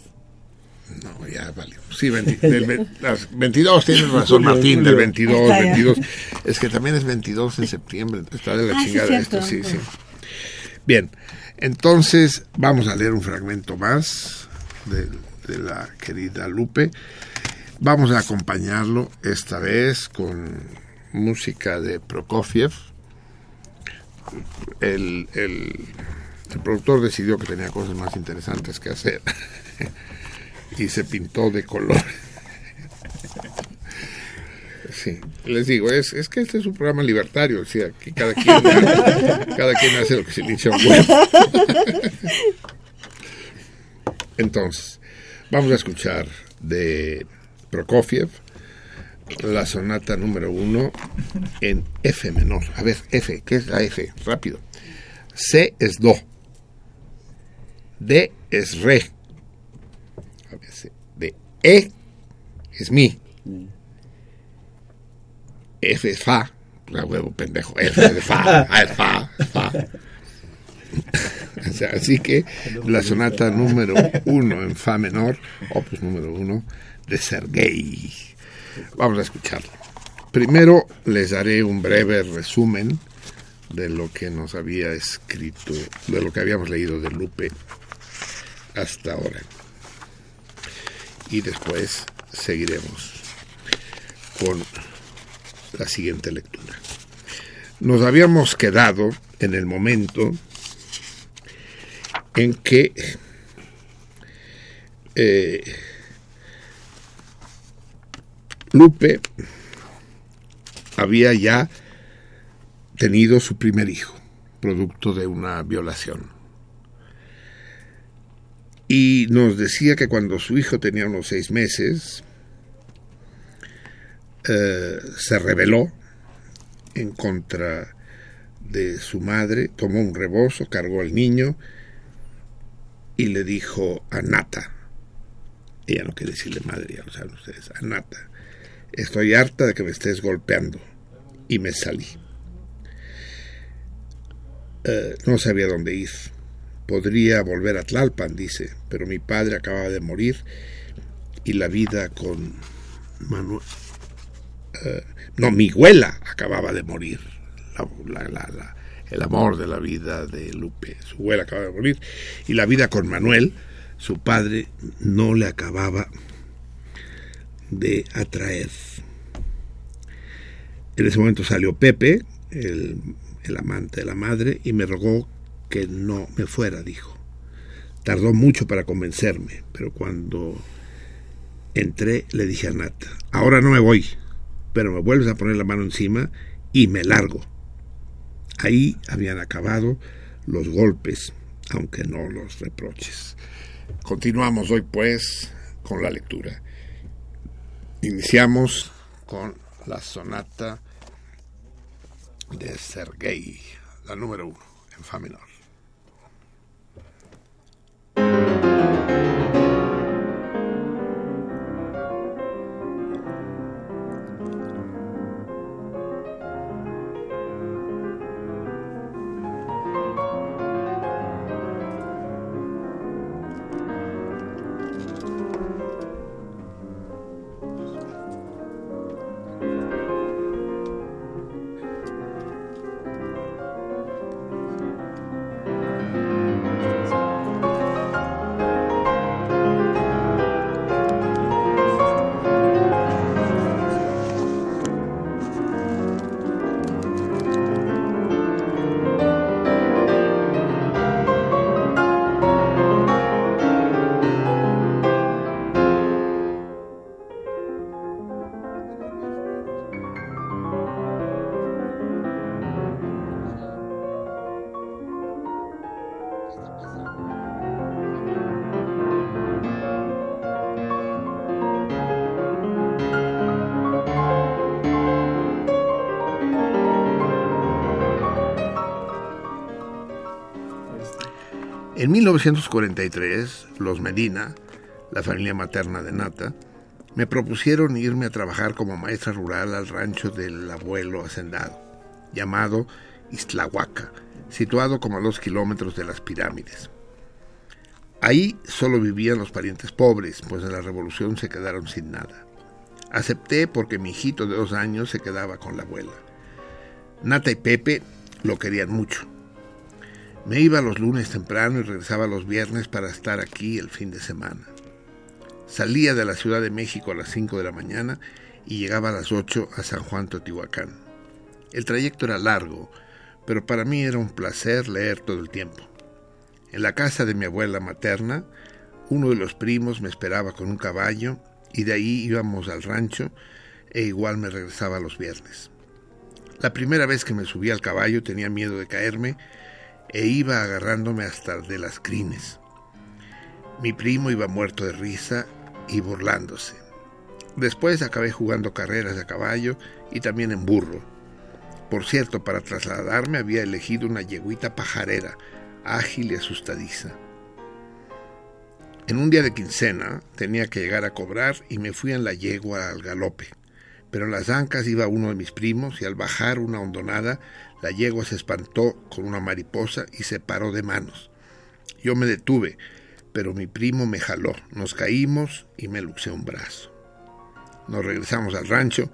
Speaker 1: No, ya vale. Sí, 20 del ve- [laughs] las 22 tienes razón, Martín, del 22,
Speaker 7: Está ya.
Speaker 1: 22. Es que también es 22 en septiembre, está de la
Speaker 7: Ah, sí,
Speaker 1: chingada
Speaker 7: cierto.
Speaker 1: esto, sí, sí. Bien, entonces vamos a leer un fragmento más de, de la querida Lupe. Vamos a acompañarlo esta vez con música de Prokofiev. El, el, el productor decidió que tenía cosas más interesantes que hacer [laughs] y se pintó de color. [laughs] Sí, les digo, es, es que este es un programa libertario, o sea, que cada quien, [laughs] cada quien hace lo que se le hincha un huevo. Entonces, vamos a escuchar de Prokofiev la sonata número uno en F menor. A ver, F, ¿qué es la F? Rápido. C es Do. D es Re. A ver, C, D. E es Mi. F es Fa. La huevo pendejo. F es Fa. Ah, es Fa. Fa. [laughs] Así que la sonata número uno en Fa menor, opus número uno, de Sergei. Vamos a escucharlo. Primero les daré un breve resumen de lo que nos había escrito, de lo que habíamos leído de Lupe hasta ahora. Y después seguiremos con la siguiente lectura. Nos habíamos quedado en el momento en que eh, Lupe había ya tenido su primer hijo, producto de una violación. Y nos decía que cuando su hijo tenía unos seis meses, eh, se rebeló en contra de su madre, tomó un rebozo, cargó al niño y le dijo a Nata, ella no quiere decirle madre, ya lo saben ustedes, a Nata, estoy harta de que me estés golpeando y me salí. Eh, no sabía dónde ir. Podría volver a Tlalpan, dice, pero mi padre acaba de morir y la vida con Manuel... eh, no, mi abuela acababa de morir. La- la- la- el amor de la vida de Lupe. Su abuela acaba de morir. Y la vida con Manuel, su padre, no le acababa de atraer. En ese momento salió Pepe, el, el amante de la madre, y me rogó que no me fuera, dijo. Tardó mucho para convencerme, pero cuando entré le dije a Nata, ahora no me voy, pero me vuelves a poner la mano encima y me largo. Ahí habían acabado los golpes, aunque no los reproches. Continuamos hoy pues con la lectura. Iniciamos con la sonata de Sergei, la número uno, en fa menor. En 1943, los Medina, la familia materna de Nata, me propusieron irme a trabajar como maestra rural al rancho del abuelo hacendado, llamado Istlahuaca, situado como a dos kilómetros de las pirámides. Ahí solo vivían los parientes pobres, pues en la revolución se quedaron sin nada. Acepté porque mi hijito de dos años se quedaba con la abuela. Nata y Pepe lo querían mucho. Me iba los lunes temprano y regresaba los viernes para estar aquí el fin de semana. Salía de la Ciudad de México a las 5 de la mañana y llegaba a las 8 a San Juan Totihuacán. El trayecto era largo, pero para mí era un placer leer todo el tiempo. En la casa de mi abuela materna, uno de los primos me esperaba con un caballo y de ahí íbamos al rancho e igual me regresaba los viernes. La primera vez que me subí al caballo tenía miedo de caerme e iba agarrándome hasta de las crines. Mi primo iba muerto de risa y burlándose. Después acabé jugando carreras a caballo y también en burro. Por cierto, para trasladarme había elegido una yeguita pajarera, ágil y asustadiza. En un día de quincena tenía que llegar a cobrar y me fui en la yegua al galope. Pero en las ancas iba uno de mis primos y al bajar una hondonada la yegua se espantó con una mariposa y se paró de manos. Yo me detuve, pero mi primo me jaló. Nos caímos y me luxé un brazo. Nos regresamos al rancho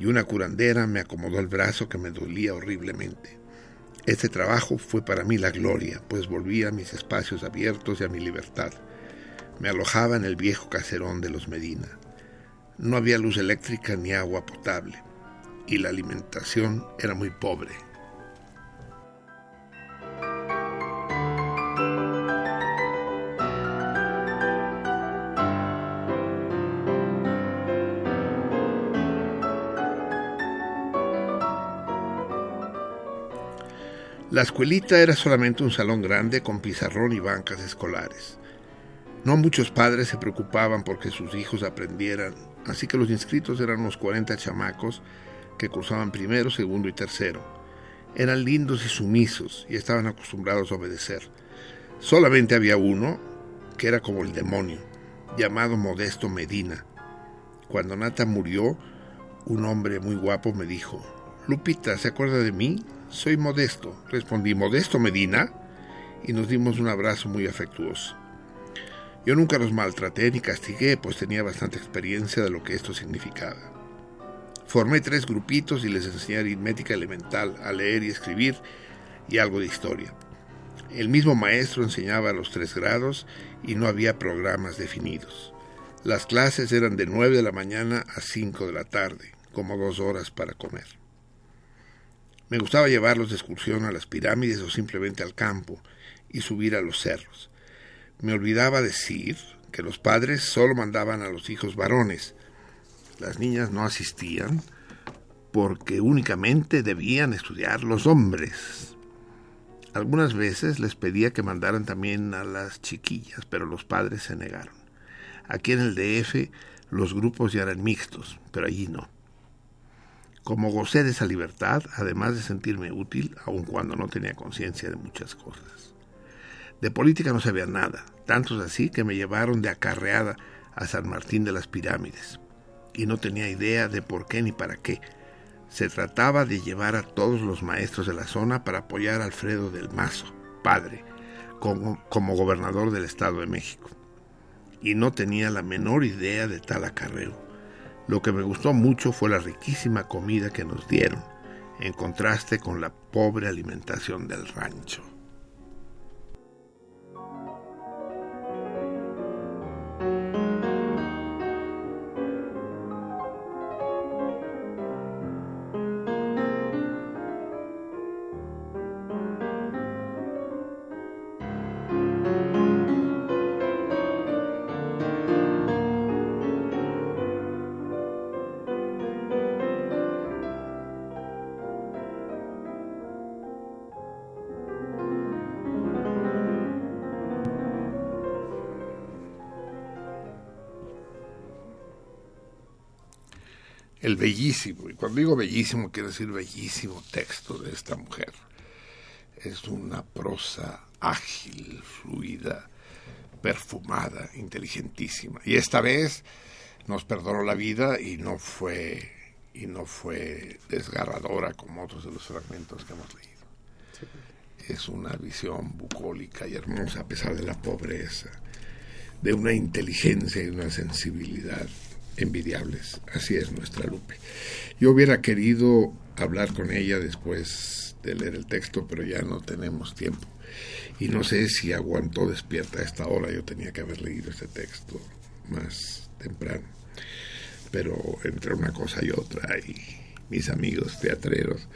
Speaker 1: y una curandera me acomodó el brazo que me dolía horriblemente. Este trabajo fue para mí la gloria, pues volví a mis espacios abiertos y a mi libertad. Me alojaba en el viejo caserón de los Medina. No había luz eléctrica ni agua potable, y la alimentación era muy pobre. La escuelita era solamente un salón grande con pizarrón y bancas escolares. No muchos padres se preocupaban porque sus hijos aprendieran, así que los inscritos eran unos 40 chamacos que cursaban primero, segundo y tercero. Eran lindos y sumisos y estaban acostumbrados a obedecer. Solamente había uno que era como el demonio, llamado Modesto Medina. Cuando Nata murió, un hombre muy guapo me dijo, Lupita, ¿se acuerda de mí? Soy Modesto, respondí, Modesto Medina, y nos dimos un abrazo muy afectuoso. Yo nunca los maltraté ni castigué, pues tenía bastante experiencia de lo que esto significaba. Formé tres grupitos y les enseñé aritmética elemental, a leer y escribir, y algo de historia. El mismo maestro enseñaba a los tres grados y no había programas definidos. Las clases eran de 9 de la mañana a 5 de la tarde, como dos horas para comer. Me gustaba llevarlos de excursión a las pirámides o simplemente al campo y subir a los cerros. Me olvidaba decir que los padres solo mandaban a los hijos varones. Las niñas no asistían porque únicamente debían estudiar los hombres. Algunas veces les pedía que mandaran también a las chiquillas, pero los padres se negaron. Aquí en el DF los grupos ya eran mixtos, pero allí no. Como gocé de esa libertad, además de sentirme útil, aun cuando no tenía conciencia de muchas cosas. De política no sabía nada, tantos así que me llevaron de acarreada a San Martín de las Pirámides, y no tenía idea de por qué ni para qué. Se trataba de llevar a todos los maestros de la zona para apoyar a Alfredo del Mazo, padre, como, como gobernador del Estado de México. Y no tenía la menor idea de tal acarreo. Lo que me gustó mucho fue la riquísima comida que nos dieron, en contraste con la pobre alimentación del rancho. Bellísimo, y cuando digo bellísimo quiero decir bellísimo texto de esta mujer. Es una prosa ágil, fluida, perfumada, inteligentísima. Y esta vez nos perdonó la vida y no fue y no fue desgarradora como otros de los fragmentos que hemos leído. Es una visión bucólica y hermosa a pesar de la pobreza, de una inteligencia y una sensibilidad envidiables. Así es nuestra Lupe. Yo hubiera querido hablar con ella después de leer el texto, pero ya no tenemos tiempo. Y no sé si aguantó despierta a esta hora. Yo tenía que haber leído este texto más temprano. Pero entre una cosa y otra, y mis amigos teatreros,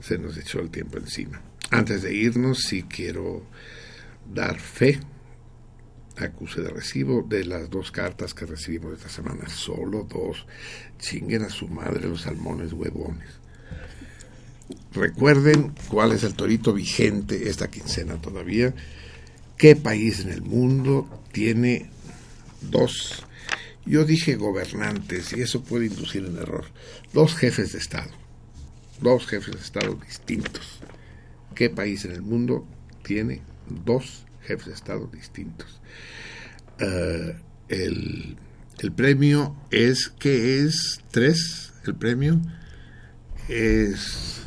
Speaker 1: se nos echó el tiempo encima. Antes de irnos, sí quiero dar fe acuse de recibo de las dos cartas que recibimos esta semana. Solo dos. Chinguen a su madre los salmones huevones. Recuerden cuál es el torito vigente esta quincena todavía. ¿Qué país en el mundo tiene dos? Yo dije gobernantes y eso puede inducir en error. Dos jefes de Estado. Dos jefes de Estado distintos. ¿Qué país en el mundo tiene dos jefes de Estado distintos? Uh, el, el, premio es, ¿qué es? ¿Tres? El premio es...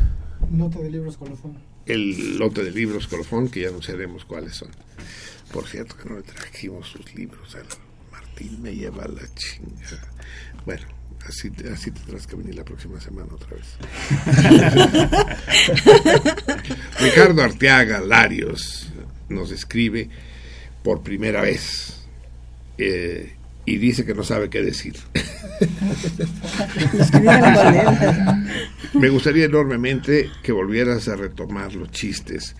Speaker 8: Lote de libros colofón.
Speaker 1: El lote de libros colofón, que ya no sabemos cuáles son. Por cierto, que no le trajimos sus libros. Martín me lleva la chinga. Bueno, así, así tendrás que venir la próxima semana otra vez. [laughs] [laughs] Ricardo Arteaga Larios nos escribe por primera vez eh, y dice que no sabe qué decir. [laughs] Me gustaría enormemente que volvieras a retomar los chistes.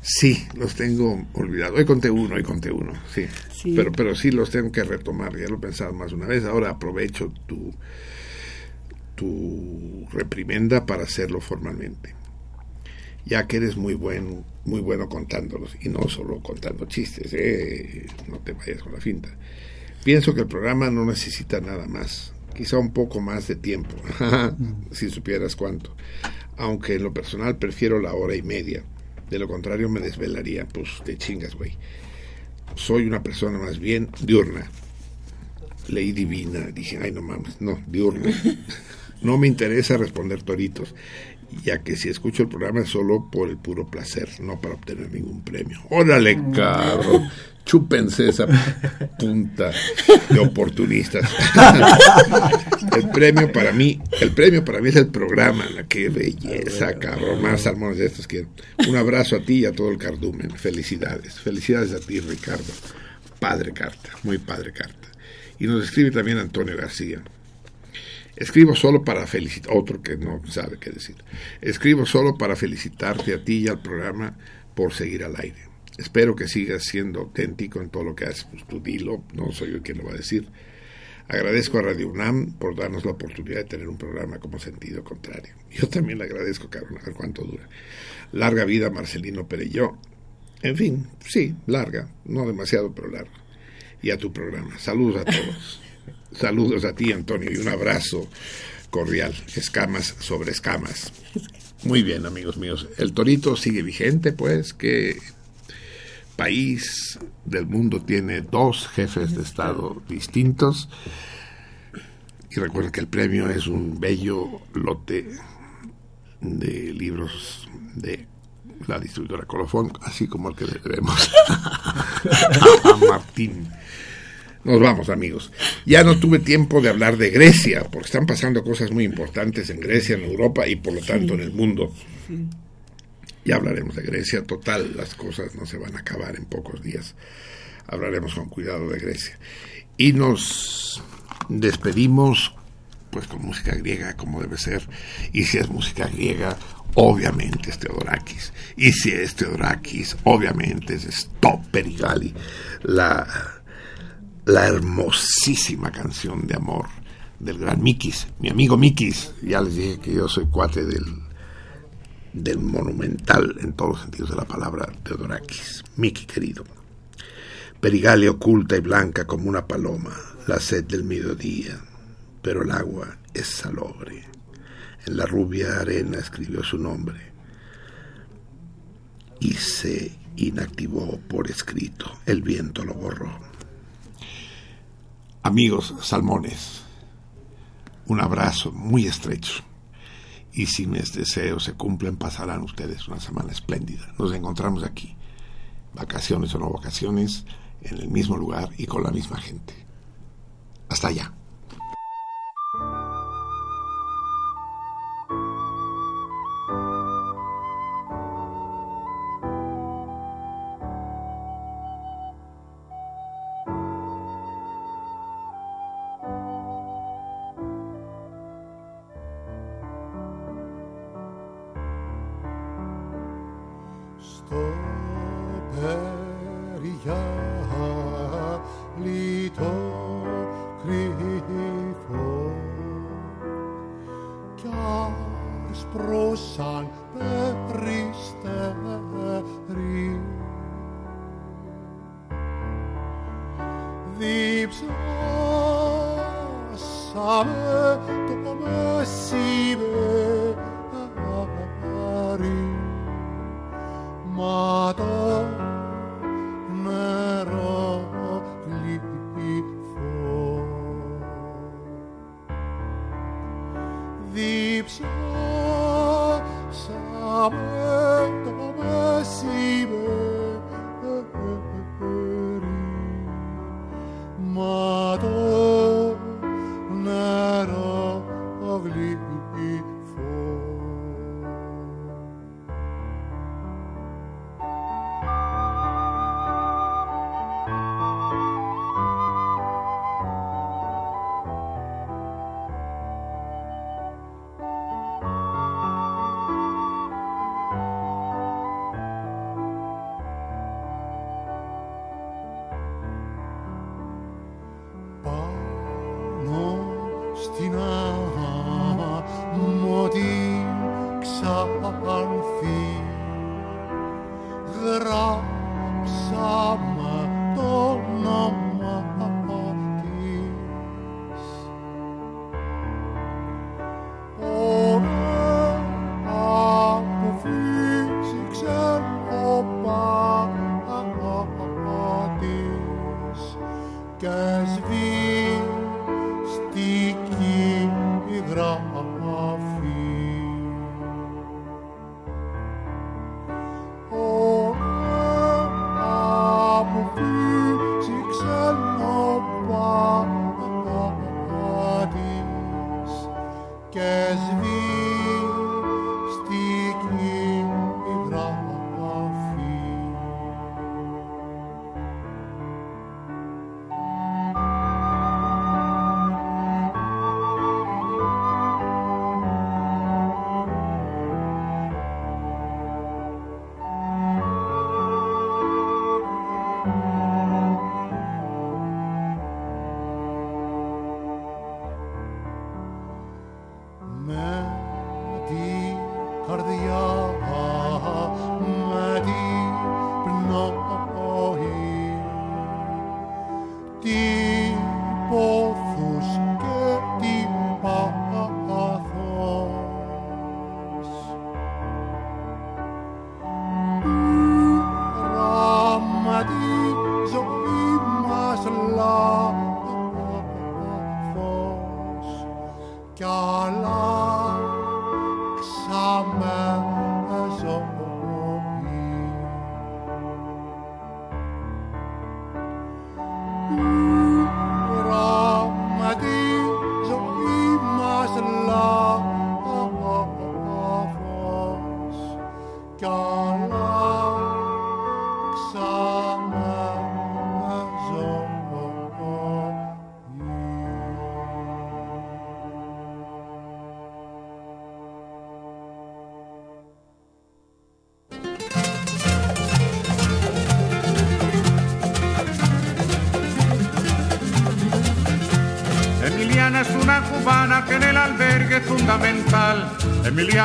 Speaker 1: Sí, los tengo olvidados. Hoy conté uno, hoy conté uno, sí. sí. Pero, pero sí los tengo que retomar, ya lo he pensado más una vez. Ahora aprovecho tu, tu reprimenda para hacerlo formalmente. Ya que eres muy bueno, muy bueno contándolos, y no solo contando chistes, ¿eh? no te vayas con la finta. Pienso que el programa no necesita nada más, quizá un poco más de tiempo, [laughs] si supieras cuánto. Aunque en lo personal prefiero la hora y media. De lo contrario me desvelaría, pues de chingas, güey. Soy una persona más bien diurna. Leí divina, dije, ay no mames, no, diurna. [laughs] No me interesa responder toritos, ya que si escucho el programa es solo por el puro placer, no para obtener ningún premio. Órale, cabrón chúpense esa punta de oportunistas. el premio para mí, el premio para mí es el programa, la que belleza, cabrón, más salmones de estos quiero. Un abrazo a ti y a todo el cardumen. Felicidades. Felicidades a ti, Ricardo. Padre carta, muy padre carta. Y nos escribe también Antonio García. Escribo solo para felicitar, otro que no sabe qué decir. Escribo solo para felicitarte a ti y al programa por seguir al aire Espero que sigas siendo auténtico en todo lo que haces. Pues tú dilo, no soy yo quien lo va a decir. Agradezco a Radio UNAM por darnos la oportunidad de tener un programa como sentido contrario. Yo también le agradezco, cabrón, a ver cuánto dura. Larga vida, Marcelino Perelló. En fin, sí, larga, no demasiado, pero larga. Y a tu programa. Saludos a todos. [laughs] Saludos a ti, Antonio, y un abrazo
Speaker 9: cordial. Escamas sobre escamas. Muy bien, amigos míos. El torito sigue vigente, pues, que país del mundo tiene dos jefes de Estado distintos. Y recuerden que el premio es un bello lote de libros de la distribuidora Colofón, así como el que le debemos [laughs] a Martín. Nos vamos, amigos. Ya no tuve tiempo de hablar de Grecia, porque están pasando cosas muy importantes en Grecia, en Europa y por lo tanto en el mundo. Ya hablaremos de Grecia. Total, las cosas no se van a acabar en pocos días. Hablaremos con cuidado de Grecia. Y nos despedimos pues con música griega como debe ser. Y si es música griega, obviamente es Teodorakis. Y si es Teodorakis, obviamente es Stop Perigali, la, la hermosísima canción de amor del gran Mikis, mi amigo Mikis. Ya les dije que yo soy cuate del, del monumental, en todos los sentidos de la palabra, Teodorakis. Miki querido. Perigali oculta y blanca como una paloma, la sed del mediodía, pero el agua es salobre. En la rubia arena escribió su nombre y se inactivó por escrito. El viento lo borró. Amigos salmones, un abrazo muy estrecho. Y si mis deseos se cumplen, pasarán ustedes una semana espléndida. Nos encontramos aquí, vacaciones o no vacaciones, en el mismo lugar y con la misma gente. Hasta allá.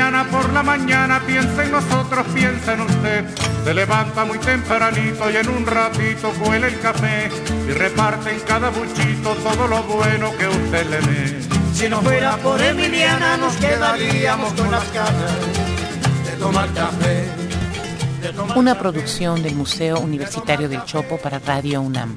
Speaker 10: Emiliana por la mañana piensa en nosotros, piensa en usted. Se levanta muy tempranito y en un ratito cuela el café y reparte en cada buchito todo lo bueno que usted le dé.
Speaker 11: Si no fuera por Emiliana nos quedaríamos con las ganas de tomar café. de tomar
Speaker 12: Una
Speaker 11: café,
Speaker 12: producción del Museo Universitario del Chopo para Radio UNAM.